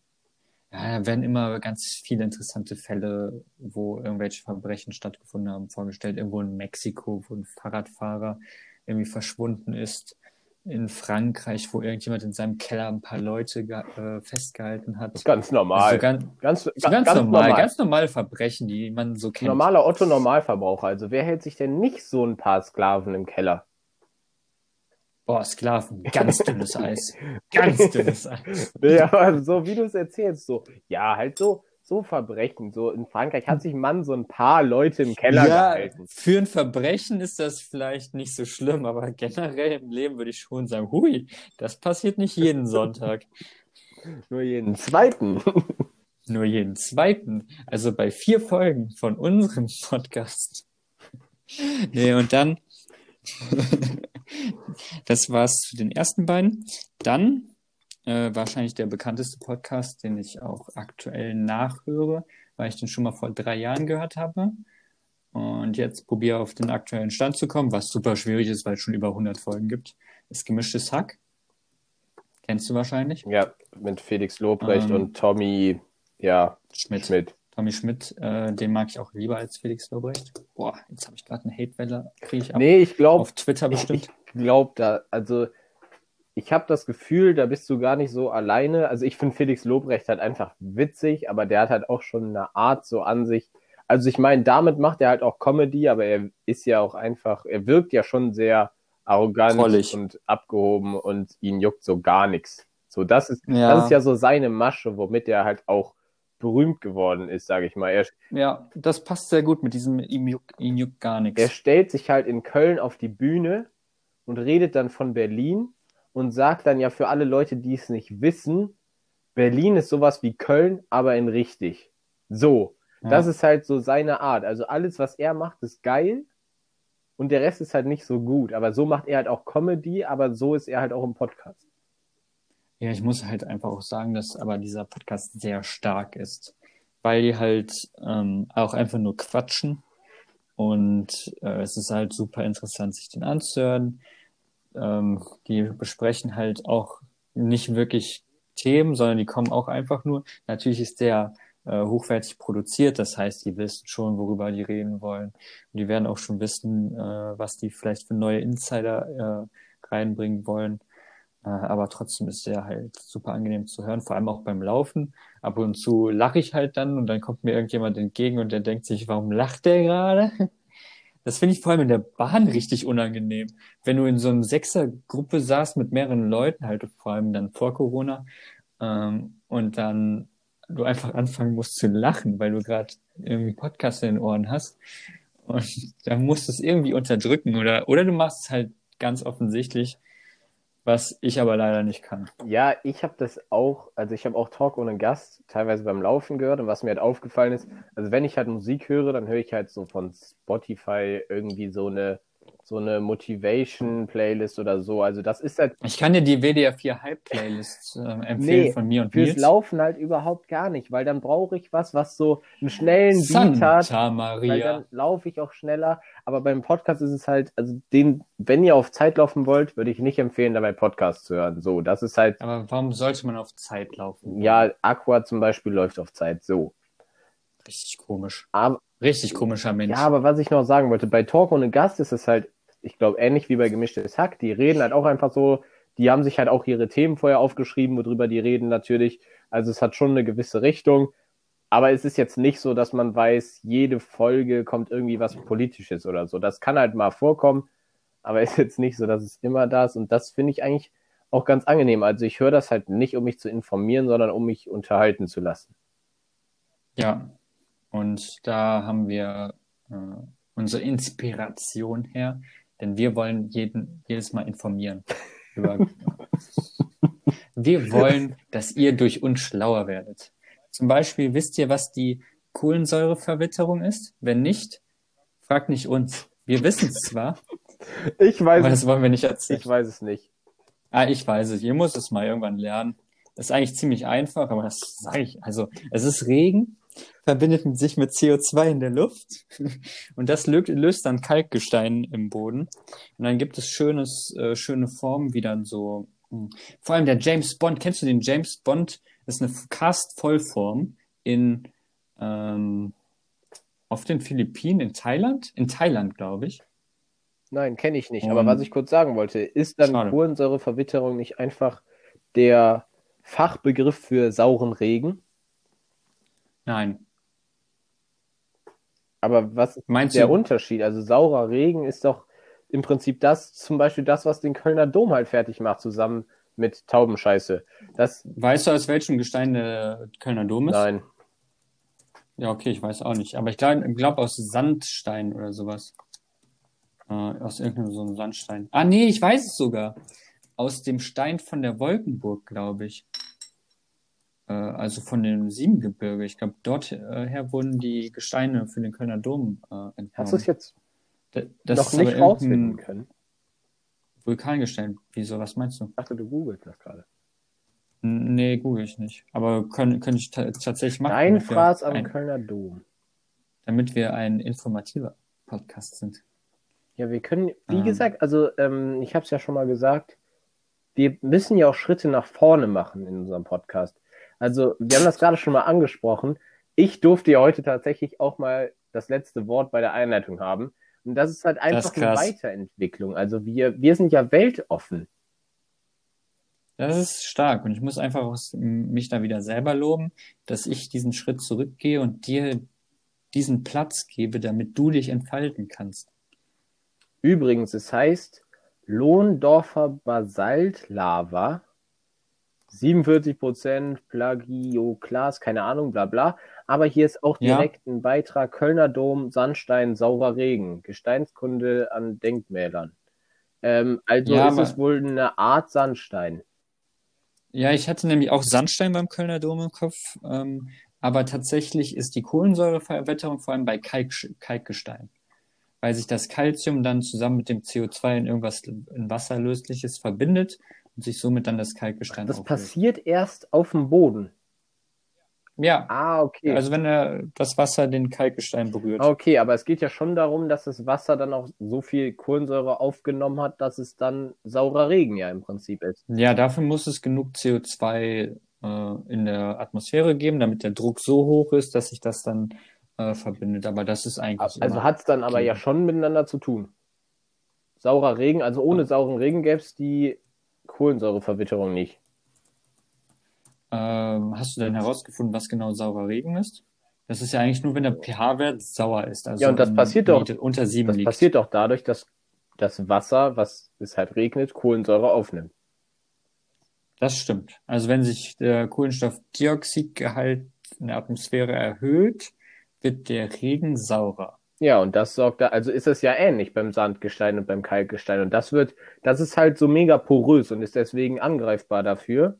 ja, da werden immer ganz viele interessante Fälle, wo irgendwelche Verbrechen stattgefunden haben, vorgestellt. Irgendwo in Mexiko, wo ein Fahrradfahrer irgendwie verschwunden ist. In Frankreich, wo irgendjemand in seinem Keller ein paar Leute äh, festgehalten hat. Ganz normal. Also ganz, ganz, so ganz, normal, ganz normale Verbrechen, die man so kennt. Normaler Otto-Normalverbraucher. Also wer hält sich denn nicht so ein paar Sklaven im Keller? Boah, Sklaven, ganz dünnes Eis. Ganz dünnes Eis. Aber so wie du es erzählst, so, ja, halt so, so Verbrechen. So in Frankreich hat sich ein Mann so ein paar Leute im Keller Ja, gehalten. für ein Verbrechen ist das vielleicht nicht so schlimm, aber generell im Leben würde ich schon sagen, hui, das passiert nicht jeden Sonntag. Nur jeden zweiten. Nur jeden zweiten. Also bei vier Folgen von unserem Podcast. Nee, und dann, das war's zu den ersten beiden. Dann äh, wahrscheinlich der bekannteste Podcast, den ich auch aktuell nachhöre, weil ich den schon mal vor drei Jahren gehört habe. Und jetzt probiere auf den aktuellen Stand zu kommen, was super schwierig ist, weil es schon über 100 Folgen gibt. Ist gemischtes Hack. Kennst du wahrscheinlich? Ja, mit Felix Lobrecht Ähm. und Tommy, ja, Schmidt. Schmidt. Tommy Schmidt, äh, den mag ich auch lieber als Felix Lobrecht. Boah, jetzt habe ich gerade eine Hatewelle, kriege ich ab. Nee, ich glaube, Auf Twitter ich, bestimmt. ich glaube da, also ich habe das Gefühl, da bist du gar nicht so alleine. Also ich finde Felix Lobrecht halt einfach witzig, aber der hat halt auch schon eine Art so an sich. Also ich meine, damit macht er halt auch Comedy, aber er ist ja auch einfach, er wirkt ja schon sehr arrogant Trollig. und abgehoben und ihn juckt so gar nichts. So, das ist, Ja. das ist ja so seine Masche, womit er halt auch berühmt geworden ist, sage ich mal. Er, Ja, das passt sehr gut mit diesem ihm juckt, ihm juckt gar er nichts. stellt sich halt in Köln auf die Bühne und redet dann von Berlin und sagt dann ja für alle Leute, die es nicht wissen, Berlin ist sowas wie Köln, aber in richtig. So, Ja. das ist halt so seine Art. Also alles, was er macht, ist geil und der Rest ist halt nicht so gut. Aber so macht er halt auch Comedy, aber so ist er halt auch im Podcast. Ja, ich muss halt einfach auch sagen, dass aber dieser Podcast sehr stark ist, weil die halt ähm, auch einfach nur quatschen und äh, es ist halt super interessant, sich den anzuhören. Ähm, die besprechen halt auch nicht wirklich Themen, sondern die kommen auch einfach nur. Natürlich ist der äh, hochwertig produziert, das heißt, die wissen schon, worüber die reden wollen. Und die werden auch schon wissen, äh, was die vielleicht für neue Insider äh, reinbringen wollen. Äh, aber trotzdem ist der halt super angenehm zu hören, vor allem auch beim Laufen. Ab und zu lache ich halt dann und dann kommt mir irgendjemand entgegen und der denkt sich, warum lacht der gerade? Das finde ich vor allem in der Bahn richtig unangenehm. Wenn du in so einer Sechsergruppe saßt mit mehreren Leuten, halt vor allem dann vor Corona, ähm, und dann du einfach anfangen musst zu lachen, weil du gerade irgendwie Podcast in den Ohren hast. Und dann musst du es irgendwie unterdrücken oder, oder du machst es halt ganz offensichtlich, was ich aber leider nicht kann. Ja, ich habe das auch, also ich habe auch Talk ohne Gast teilweise beim Laufen gehört und was mir halt aufgefallen ist, also wenn ich halt Musik höre, dann höre ich halt so von Spotify irgendwie so eine so eine Motivation-Playlist oder so. Also das ist halt Ich kann dir die WDR 4 Hype Playlist äh, empfehlen Nee, von mir und fürs Nils. Laufen halt überhaupt gar nicht, weil dann brauche ich was, was so einen schnellen Beat hat, Santa weil Maria. dann laufe ich auch schneller. Aber beim Podcast ist es halt, also den, wenn ihr auf Zeit laufen wollt, würde ich nicht empfehlen, dabei Podcast zu hören. So, das ist halt, Aber warum sollte man auf Zeit laufen? ja, Aqua zum Beispiel läuft auf Zeit, so. Richtig komisch. Aber, Richtig komischer Mensch. ja, aber was ich noch sagen wollte, bei Talk ohne Gast ist es halt, ich glaube, ähnlich wie bei Gemischtes Hack. Die reden halt auch einfach so, die haben sich halt auch ihre Themen vorher aufgeschrieben, worüber die reden natürlich. Also es hat schon eine gewisse Richtung. Aber es ist jetzt nicht so, dass man weiß, jede Folge kommt irgendwie was Politisches oder so. Das kann halt mal vorkommen, aber ist jetzt nicht so, dass es immer da ist. Und das finde ich eigentlich auch ganz angenehm. Also ich höre das halt nicht, um mich zu informieren, sondern um mich unterhalten zu lassen. Ja, und da haben wir äh, unsere Inspiration her, denn wir wollen jeden, jedes Mal informieren. Über, wir wollen, dass ihr durch uns schlauer werdet. Zum Beispiel, wisst ihr, was die Kohlensäureverwitterung ist? Wenn nicht, fragt nicht uns. Wir wissen es zwar, Ich weiß aber das wollen wir nicht erzählen. Ich weiß es nicht. Ah, ich weiß es. Ihr müsst es mal irgendwann lernen. Das ist eigentlich ziemlich einfach, aber das sage ich. Also, es ist Regen, verbindet sich mit CO2 in der Luft und das lö löst dann Kalkgestein im Boden. Und dann gibt es schönes, äh, schöne Formen, wie dann so. Mh. Vor allem der James Bond. Kennst du den James Bond? Das ist eine Cast-Vollform in ähm, auf den Philippinen, in Thailand? In Thailand, glaube ich. Nein, kenne ich nicht. Und- Aber was ich kurz sagen wollte, ist dann Schade. Kohlensäureverwitterung nicht einfach der Fachbegriff für sauren Regen? Nein. Aber was ist Meinst der du? Unterschied? Also saurer Regen ist doch im Prinzip das, zum Beispiel das, was den Kölner Dom halt fertig macht, zusammen mit Taubenscheiße. Das, Weißt du, aus welchem Gestein der Kölner Dom ist? nein. Ja, okay, ich weiß auch nicht. Aber ich glaube glaub aus Sandstein oder sowas. Äh, aus irgendeinem so einem Sandstein. Ah, nee, ich weiß es sogar. Aus dem Stein von der Wolkenburg, glaube ich. Äh, also von dem Siebengebirge. Ich glaube, dort äh, her wurden die Gesteine für den Kölner Dom äh, entnommen. Hast du es jetzt das noch nicht rausfinden können? Vulkangestein. Wieso, was meinst du? Ich dachte, du googelst das gerade. Nee, google ich nicht. Aber können, könnte ich ta tatsächlich machen. Dein Fraß am ein- Kölner Dom. damit wir ein informativer Podcast sind. Ja, wir können, wie Ähm. gesagt, also ähm, ich habe es ja schon mal gesagt, wir müssen ja auch Schritte nach vorne machen in unserem Podcast. Also wir haben das gerade schon mal angesprochen. Ich durfte ja heute tatsächlich auch mal das letzte Wort bei der Einleitung haben. Und das ist halt einfach ist eine. Weiterentwicklung. Also wir, wir sind ja weltoffen. Das ist stark und ich muss einfach aus- mich da wieder selber loben, dass ich diesen Schritt zurückgehe und dir diesen Platz gebe, damit du dich entfalten kannst. Übrigens, es heißt Lohndorfer Basaltlava, 47% Plagioklas, keine Ahnung, bla bla. Aber hier ist auch Ja. direkt ein Beitrag Kölner Dom, Sandstein, saurer Regen, Gesteinskunde an Denkmälern. Ähm, also Ja, ist aber- es wohl eine Art Sandstein. Ja, ich hatte nämlich auch Sandstein beim Kölner Dom im Kopf, ähm, aber tatsächlich ist die Kohlensäureverwetterung vor allem bei Kalk, Kalkgestein, weil sich das Calcium dann zusammen mit dem CO2 in irgendwas in Wasserlösliches verbindet und sich somit dann das Kalkgestein Das auflöst. passiert erst auf dem Boden. Ja, Ah, okay. also wenn er das Wasser den Kalkgestein berührt. Okay, aber es geht ja schon darum, dass das Wasser dann auch so viel Kohlensäure aufgenommen hat, dass es dann saurer Regen ja im Prinzip ist. Ja, dafür muss es genug CO2 äh, in der Atmosphäre geben, damit der Druck so hoch ist, dass sich das dann äh, verbindet. Aber das ist eigentlich Also hat es dann aber ja schon miteinander zu tun. Saurer Regen, also ohne sauren Regen gäbe es die Kohlensäureverwitterung nicht. Ähm, hast du denn herausgefunden, was genau saurer Regen ist? Das ist ja eigentlich nur, wenn der pH-Wert sauer ist. Also Ja, und das passiert doch- Unter sieben Das liegt. passiert doch dadurch, dass das Wasser, was es halt regnet, Kohlensäure aufnimmt. Das stimmt. Also wenn sich der Kohlenstoffdioxidgehalt in der Atmosphäre erhöht, wird der Regen saurer. Ja, und das sorgt da, also ist es ja ähnlich beim Sandgestein und beim Kalkgestein. Und das wird, das ist halt so mega porös und ist deswegen angreifbar dafür.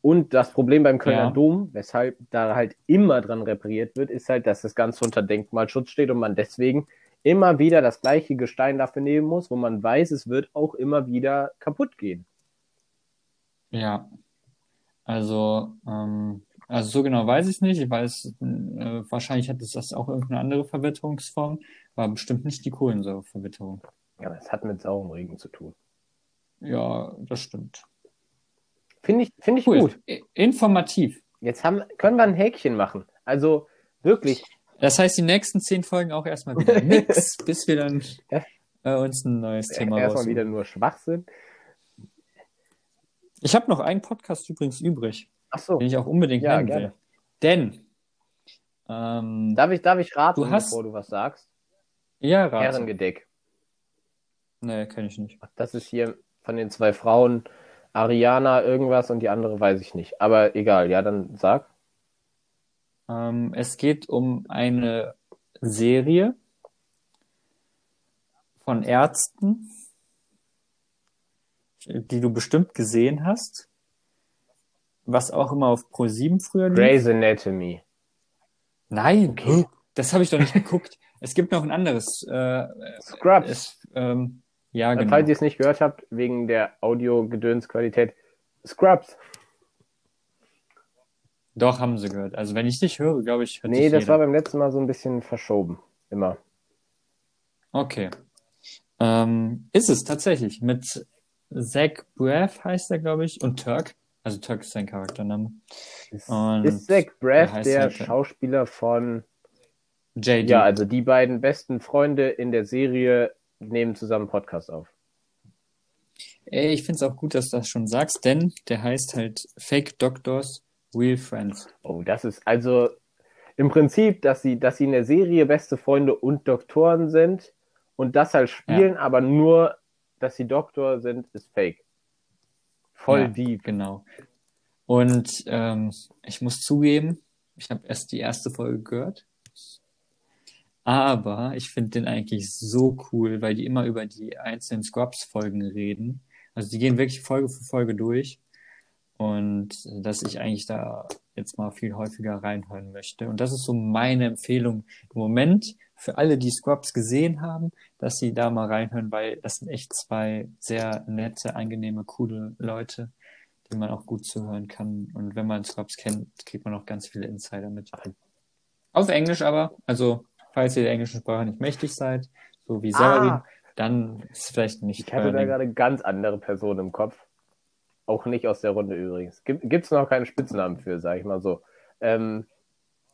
Und das Problem beim Kölner Ja. Dom, weshalb da halt immer dran repariert wird, ist halt, dass das Ganze unter Denkmalschutz steht und man deswegen immer wieder das gleiche Gestein dafür nehmen muss, wo man weiß, es wird auch immer wieder kaputt gehen. Ja. Also, ähm, also so genau weiß ich es nicht. Ich weiß, äh, wahrscheinlich hat es das auch irgendeine andere Verwitterungsform, aber bestimmt nicht die Kohlensäureverwitterung. Ja, aber es hat mit saurem Regen zu tun. Ja, das stimmt. Finde ich, finde ich Cool. gut. Informativ. Jetzt haben, können wir ein Häkchen machen. Also wirklich, Das heißt, die nächsten zehn Folgen auch erstmal wieder nix, bis wir dann äh, uns ein neues Thema erstmal raussuchen. wieder nur Schwachsinn. Ich habe noch einen Podcast übrigens übrig, Ach so. den ich auch unbedingt Ja, nennen gerne. will. Denn, ähm, Darf ich, darf ich raten, Du hast- bevor du was sagst? ja, rate. Herrengedeck. Nee, kenne ich nicht. Das ist hier von den zwei Frauen Ariana irgendwas und die andere weiß ich nicht. Aber egal, ja, dann sag. Ähm, es geht um eine Serie von Ärzten, die du bestimmt gesehen hast, was auch immer auf Pro7 früher lief. Grey's Anatomy. Nein, Okay. das habe ich doch nicht geguckt. Es gibt noch ein anderes. Äh, Scrubs. es, ähm, ja, genau. Falls ihr es nicht gehört habt, wegen der Audio-Gedönsqualität. Scrubs. Doch, haben sie gehört. Also wenn ich dich höre, glaube ich, hört Nee, das jeder. war beim letzten Mal so ein bisschen verschoben. Immer. Okay. Ähm, ist es tatsächlich mit Zach Braff heißt er, glaube ich, und Turk. Also Turk ist sein Charaktername. Ist, ist Zach der Braff der halt- Schauspieler von. JD. Ja, also die beiden besten Freunde in der Serie nehmen zusammen Podcast auf. Ey, ich finde es auch gut, dass du das schon sagst, denn der heißt halt Fake Doctors, Real Friends. Oh, das ist also im Prinzip, dass sie, dass sie in der Serie beste Freunde und Doktoren sind und das halt spielen, aber nur, dass sie Doktor sind, ist fake. Voll Ja, deep. Genau. Und ähm, ich muss zugeben, ich habe erst die erste Folge gehört. Aber ich finde den eigentlich so cool, weil die immer über die einzelnen Scrubs-Folgen reden. Also die gehen wirklich Folge für Folge durch. Und dass ich eigentlich da jetzt mal viel häufiger reinhören möchte. Und das ist so meine Empfehlung im Moment für alle, die Scrubs gesehen haben, dass sie da mal reinhören, weil das sind echt zwei sehr nette, angenehme, coole Leute, die man auch gut zuhören kann. Und wenn man Scrubs kennt, kriegt man auch ganz viele Insider mit. Auf Englisch aber, also falls ihr der englischen Sprache nicht mächtig seid, so wie Severin, Ah. dann ist es vielleicht nicht Ich hatte da gerade ganz andere Personen im Kopf. Auch nicht aus der Runde übrigens. Gibt gibt's noch keinen Spitznamen für, sag ich mal so. Ähm,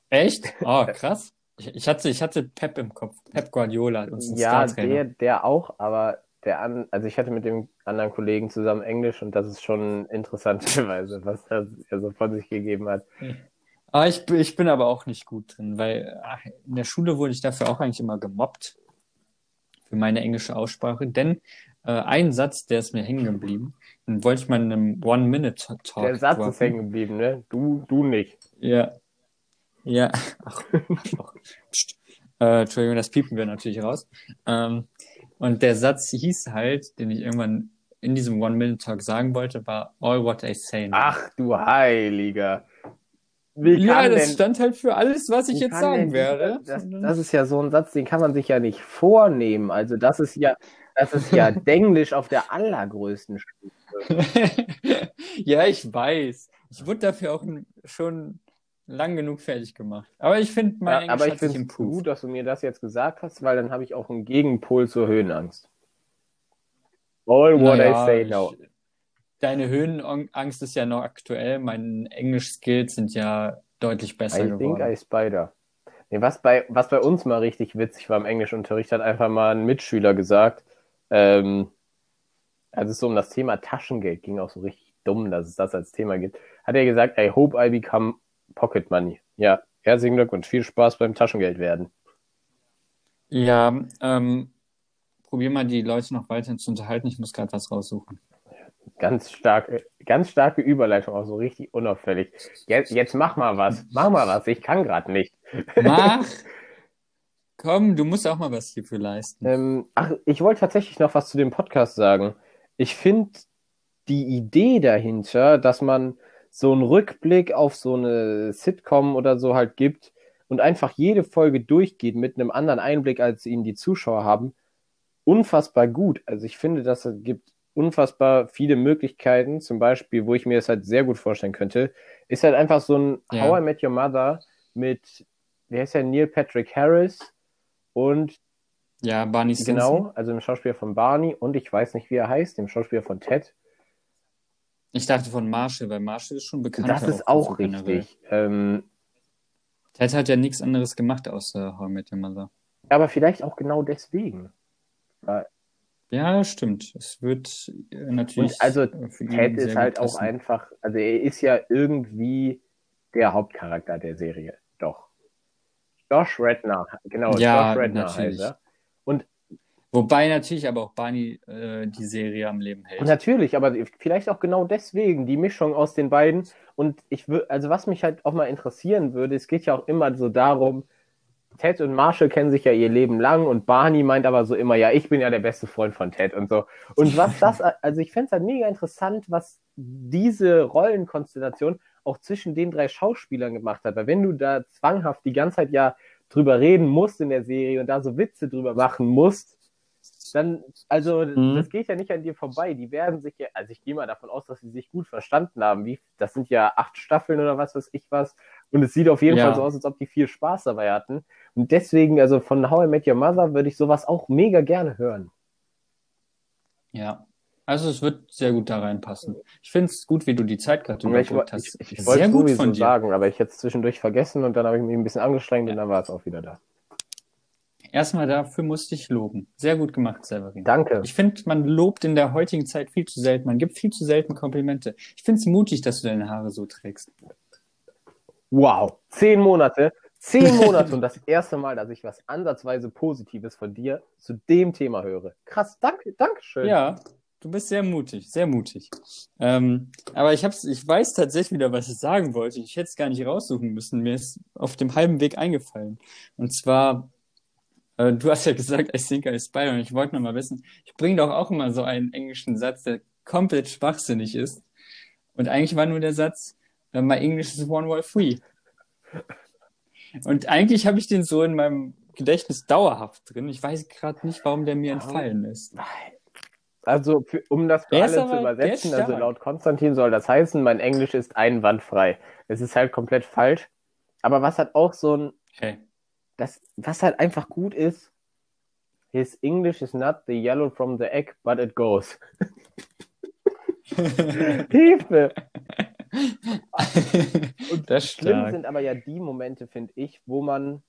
Echt? Oh, krass. Ich, ich, hatte, ich hatte Pep im Kopf. Pep Guardiola, ja, der, der auch, aber der an, also ich hatte mit dem anderen Kollegen zusammen Englisch und das ist schon interessanterweise, was er, er so von sich gegeben hat. Ah, ich, bin- ich bin aber auch nicht gut drin, weil ach, in der Schule wurde ich dafür auch eigentlich immer gemobbt für meine englische Aussprache, denn äh, einen Satz, der ist mir hängen geblieben. Den wollte ich mal in einem One-Minute-Talk Der Satz droppen. ist hängen geblieben, ne? Du, du nicht. Ja. Ja. Ach, Arschloch. Psst. Äh, Entschuldigung, das piepen wir natürlich raus. Ähm, und der Satz hieß halt, den ich irgendwann in diesem One-Minute-Talk sagen wollte, war All what I say now. Ach du Heiliger. Wie ja, das denn, stand halt für alles, was ich jetzt sagen denn werde. Das, das ist ja so ein Satz, den kann man sich ja nicht vornehmen. Also das ist ja, das ist ja Denglisch auf der allergrößten Stufe. ja, ich weiß. Ich wurde dafür auch schon lang genug fertig gemacht. Aber ich finde, mein Ja, aber ich finde es gut, dass du mir das jetzt gesagt hast, weil dann habe ich auch einen Gegenpol zur Höhenangst. All what Naja, I say now. ich- Deine Höhenangst ist ja noch aktuell. Meine Englisch-Skills sind ja deutlich besser I think geworden. I spider. Nee, was, bei, was bei uns mal richtig witzig war im Englischunterricht, hat einfach mal ein Mitschüler gesagt, ähm, als es so um das Thema Taschengeld ging, auch so richtig dumm, dass es das als Thema gibt, hat er gesagt, I hope I become pocket money. Ja, herzlichen Glückwunsch, viel Spaß beim Taschengeld werden. Ja, ähm, probier mal die Leute noch weiterhin zu unterhalten. Ich muss gerade was raussuchen. Ganz starke, ganz starke Überleitung, auch so richtig unauffällig. Jetzt, jetzt mach mal was, mach mal was, ich kann gerade nicht. Mach! Komm, du musst auch mal was hierfür leisten. Ähm, ach, ich wollte tatsächlich noch was zu dem Podcast sagen. Ich finde die Idee dahinter, dass man so einen Rückblick auf so eine Sitcom oder so halt gibt und einfach jede Folge durchgeht mit einem anderen Einblick, als ihn die Zuschauer haben, unfassbar gut. Also ich finde, das gibt unfassbar viele Möglichkeiten. Zum Beispiel, wo ich mir das halt sehr gut vorstellen könnte, ist halt einfach so ein Ja. How I Met Your Mother mit, wie heißt der, Neil Patrick Harris und Ja, Barney Stinson. Genau, also dem Schauspieler von Barney und ich weiß nicht, wie er heißt, dem Schauspieler von Ted. Ich dachte von Marshall, weil Marshall ist schon bekannt. Das ist auch richtig. Ähm, Ted hat ja nichts anderes gemacht außer How I Met Your Mother. aber vielleicht auch genau deswegen. Ja, stimmt. Es wird äh, natürlich. Und also äh, Ted ist halt auch einfach, also er ist ja irgendwie der Hauptcharakter der Serie. Doch. Josh Redner, genau, Ja, Josh Redner natürlich. heißt er. Wobei natürlich aber auch Barney äh, die Serie am Leben hält. Natürlich, aber vielleicht auch genau deswegen die Mischung aus den beiden. Und ich würde, also was mich halt auch mal interessieren würde, es geht ja auch immer so darum, Ted und Marshall kennen sich ja ihr Leben lang und Barney meint aber so immer, ja, ich bin ja der beste Freund von Ted und so. Und was das, also ich fände es halt mega interessant, was diese Rollenkonstellation auch zwischen den drei Schauspielern gemacht hat. Weil wenn du da zwanghaft die ganze Zeit ja drüber reden musst in der Serie und da so Witze drüber machen musst, dann, also Mhm. das geht ja nicht an dir vorbei. Die werden sich ja, also ich gehe mal davon aus, dass sie sich gut verstanden haben. Wie, das sind ja acht Staffeln oder was weiß ich was. Und es sieht auf jeden Ja. Fall so aus, als ob die viel Spaß dabei hatten. Und deswegen, also von How I Met Your Mother würde ich sowas auch mega gerne hören. Ja. Also es wird sehr gut da reinpassen. Ich finde es gut, wie du die Zeit gerade Aber ich, überbrückt ich, hast. ich, ich wollte es sowieso sagen, aber ich hätte es zwischendurch vergessen und dann habe ich mich ein bisschen angestrengt und dann war es auch wieder da. Erstmal dafür musste ich loben. Sehr gut gemacht, Severin. Danke. Ich finde, man lobt in der heutigen Zeit viel zu selten. Man gibt viel zu selten Komplimente. Ich finde es mutig, dass du deine Haare so trägst. Wow. Zehn Monate. Zehn Monate und das erste Mal, dass ich was ansatzweise Positives von dir zu dem Thema höre. Krass, danke, danke schön. Ja, du bist sehr mutig, sehr mutig. Ähm, aber ich hab's, ich weiß tatsächlich wieder, was ich sagen wollte. Ich hätte es gar nicht raussuchen müssen. Mir ist auf dem halben Weg eingefallen. Und zwar, äh, du hast ja gesagt, I think I spy. Und ich wollte noch mal wissen, ich bringe doch auch immer so einen englischen Satz, der komplett schwachsinnig ist. Und eigentlich war nur der Satz, äh, my English is one word free. Und eigentlich habe ich den so in meinem Gedächtnis dauerhaft drin. Ich weiß gerade nicht, warum der mir entfallen ist. Also, für, um das für alle zu übersetzen, also laut Konstantin soll das heißen, mein Englisch ist einwandfrei. Es ist halt komplett falsch. Aber was halt auch so ein, Okay. Das, was halt einfach gut ist, his English is not the yellow from the egg, but it goes. Hilfe! Und das Schlimm stark. sind aber ja die Momente, finde ich, wo man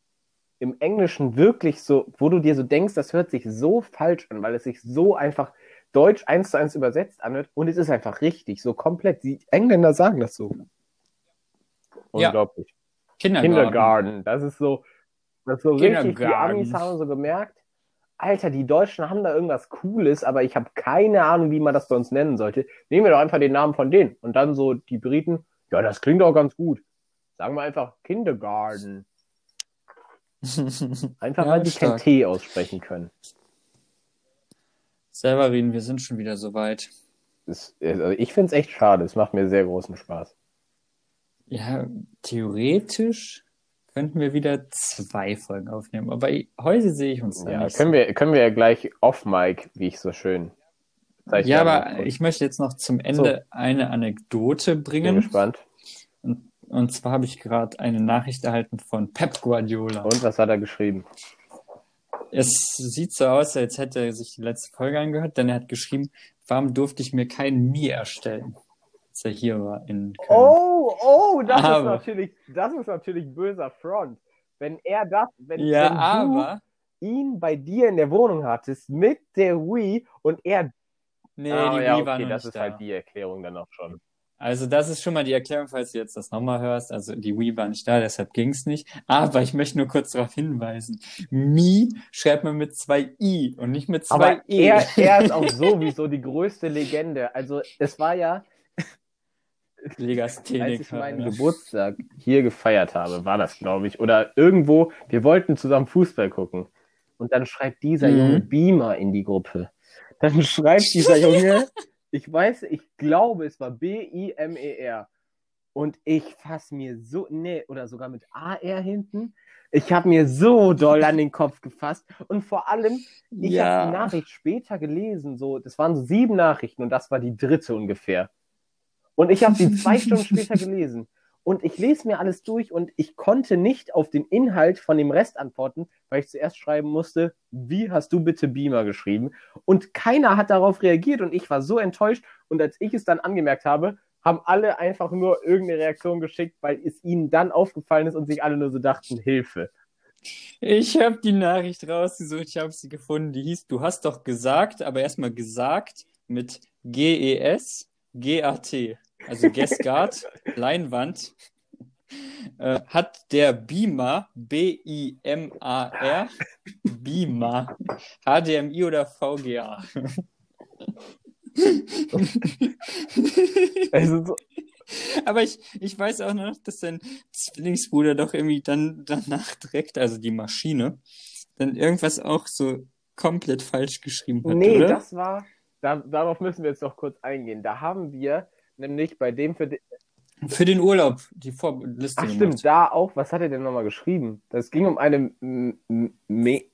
im Englischen wirklich so, wo du dir so denkst, das hört sich so falsch an, weil es sich so einfach Deutsch eins zu eins übersetzt anhört und es ist einfach richtig, so komplett. Die Engländer sagen das so. Ja. Unglaublich. Kindergarten. Kindergarten, das ist so, das so richtig, die Kindergarten. Amis haben so gemerkt, Alter, die Deutschen haben da irgendwas Cooles, aber ich habe keine Ahnung, wie man das bei uns nennen sollte. Nehmen wir doch einfach den Namen von denen. Und dann so die Briten, ja, das klingt auch ganz gut. Sagen wir einfach Kindergarten. Einfach Ja, weil die kein. T aussprechen können. Severin, wir sind schon wieder soweit. Das, also ich finde es echt schade. Es macht mir sehr großen Spaß. Ja, theoretisch könnten wir wieder zwei Folgen aufnehmen, aber heute sehe ich uns Ja, nicht. können wir, können wir ja gleich off-Mic, wie ich so schön. zeichne. ja, aber ich möchte jetzt noch zum Ende eine Anekdote bin bringen. gespannt. Und, und zwar habe ich gerade eine Nachricht erhalten von Pep Guardiola. Und was hat er geschrieben? Es sieht so aus, als hätte er sich die letzte Folge angehört, denn er hat geschrieben, warum durfte ich mir kein Mi erstellen, er hier war in Köln. Oh, oh, das Aber- ist natürlich, das ist natürlich böser Front. Wenn er das, wenn, ja, wenn aber... du ihn bei dir in der Wohnung hattest mit der Wii und er. Nee, Ah, die ja, Wii war okay, noch das nicht ist da. halt die Erklärung dann auch schon. Also das ist schon mal die Erklärung, falls du jetzt das nochmal hörst. Also die Wii war nicht da, deshalb ging's nicht. Aber ich möchte nur kurz darauf hinweisen. Mi schreibt man mit zwei I und nicht mit zwei Aber E. er, er ist auch sowieso die größte Legende. Also es war ja, als Legastheniker. ich meinen ja. Geburtstag hier gefeiert habe, war das, glaube ich. Oder irgendwo, wir wollten zusammen Fußball gucken. Und dann schreibt dieser Mhm. Junge Beamer in die Gruppe. Dann schreibt dieser Junge, ich weiß, ich glaube, es war B-I-M-E-R. Und ich fass mir so, nee, oder sogar mit A-R hinten. Ich habe mir so doll an den Kopf gefasst. Und vor allem, ich habe die Nachricht später gelesen, so, das waren so sieben Nachrichten und das war die dritte ungefähr. Und ich habe sie zwei Stunden später gelesen. Und ich lese mir alles durch und ich konnte nicht auf den Inhalt von dem Rest antworten, weil ich zuerst schreiben musste, wie hast du bitte Beamer geschrieben? Und keiner hat darauf reagiert und ich war so enttäuscht. Und als ich es dann angemerkt habe, haben alle einfach nur irgendeine Reaktion geschickt, weil es ihnen dann aufgefallen ist und sich alle nur so dachten, Hilfe. Ich habe die Nachricht rausgesucht, ich habe sie gefunden. Die hieß, du hast doch gesagt, aber erstmal gesagt mit G-E-S, G-A-T. Also Gesgard, Leinwand. Äh, hat der Beamer, B-I-M-A-R, Beamer, HDMI oder VGA? Also so, Aber ich, ich weiß auch noch, dass sein Zwillingsbruder doch irgendwie dann danach direkt, also die Maschine, dann irgendwas auch so komplett falsch geschrieben hat, nee, oder? das war, da, darauf müssen wir jetzt noch kurz eingehen. Da haben wir nämlich bei dem für den, Für den Urlaub, die Vorliste Ach gemacht. stimmt, da auch, was hat er denn nochmal geschrieben? Das ging um eine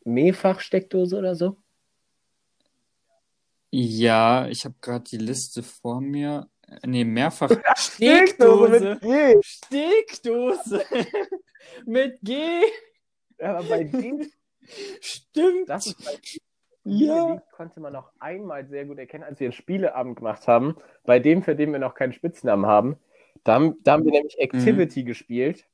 Mehrfachsteckdose oder so? Ja, ich habe gerade die Liste vor mir. Nee, mehrfach. Steckdose Steckdose. mit G. Steckdose. mit G. Ja, aber bei dem, Stimmt. das ist bei Ja. Lied konnte man auch einmal sehr gut erkennen, als wir einen Spieleabend gemacht haben, bei dem, für den wir noch keinen Spitznamen haben. Da haben, da haben wir nämlich Activity gespielt.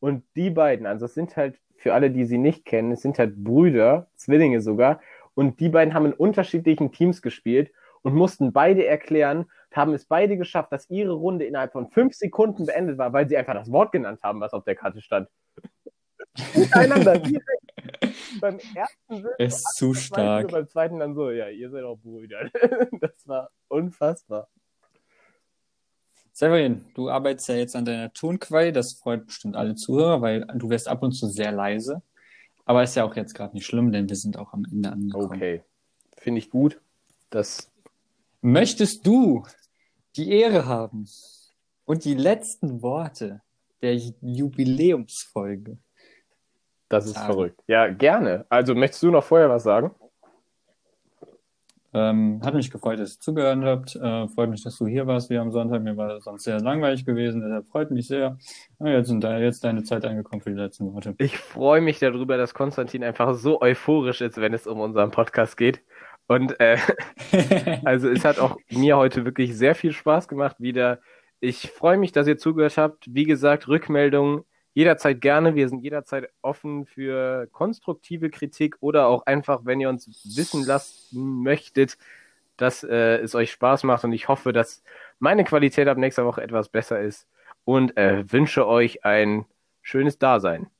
Und die beiden, also es sind halt, für alle, die sie nicht kennen, es sind halt Brüder, Zwillinge sogar. Und die beiden haben in unterschiedlichen Teams gespielt und mussten beide erklären, haben es beide geschafft, dass ihre Runde innerhalb von fünf Sekunden beendet war, weil sie einfach das Wort genannt haben, was auf der Karte stand. Miteinander, direkt. Beim ersten sind Er ist zu stark. beim zweiten dann so, ja, ihr seid auch Brüder. Das war unfassbar. Severin, du arbeitest ja jetzt an deiner Tonquelle. Das freut bestimmt alle Zuhörer, weil du wirst ab und zu sehr leise. Aber ist ja auch jetzt gerade nicht schlimm, denn wir sind auch am Ende angekommen. Okay. Finde ich gut. Das, Möchtest du die Ehre haben und die letzten Worte der Jubiläumsfolge? Das ist Sagen. verrückt. Ja, gerne. Also, möchtest du noch vorher was sagen? Ähm, hat mich gefreut, dass ihr zugehört habt. Äh, freut mich, dass du hier warst wie am Sonntag. Mir war das sonst sehr langweilig gewesen, deshalb freut mich sehr. Ja, jetzt sind da jetzt deine Zeit angekommen für die letzten Worte. Ich freue mich darüber, dass Konstantin einfach so euphorisch ist, wenn es um unseren Podcast geht. Und äh, also es hat auch mir heute wirklich sehr viel Spaß gemacht wieder. Ich freue mich, dass ihr zugehört habt. Wie gesagt, Rückmeldungen jederzeit gerne. Wir sind jederzeit offen für konstruktive Kritik oder auch einfach, wenn ihr uns wissen lassen möchtet, dass äh, es euch Spaß macht. Und ich hoffe, dass meine Qualität ab nächster Woche etwas besser ist und äh, wünsche euch ein schönes Dasein.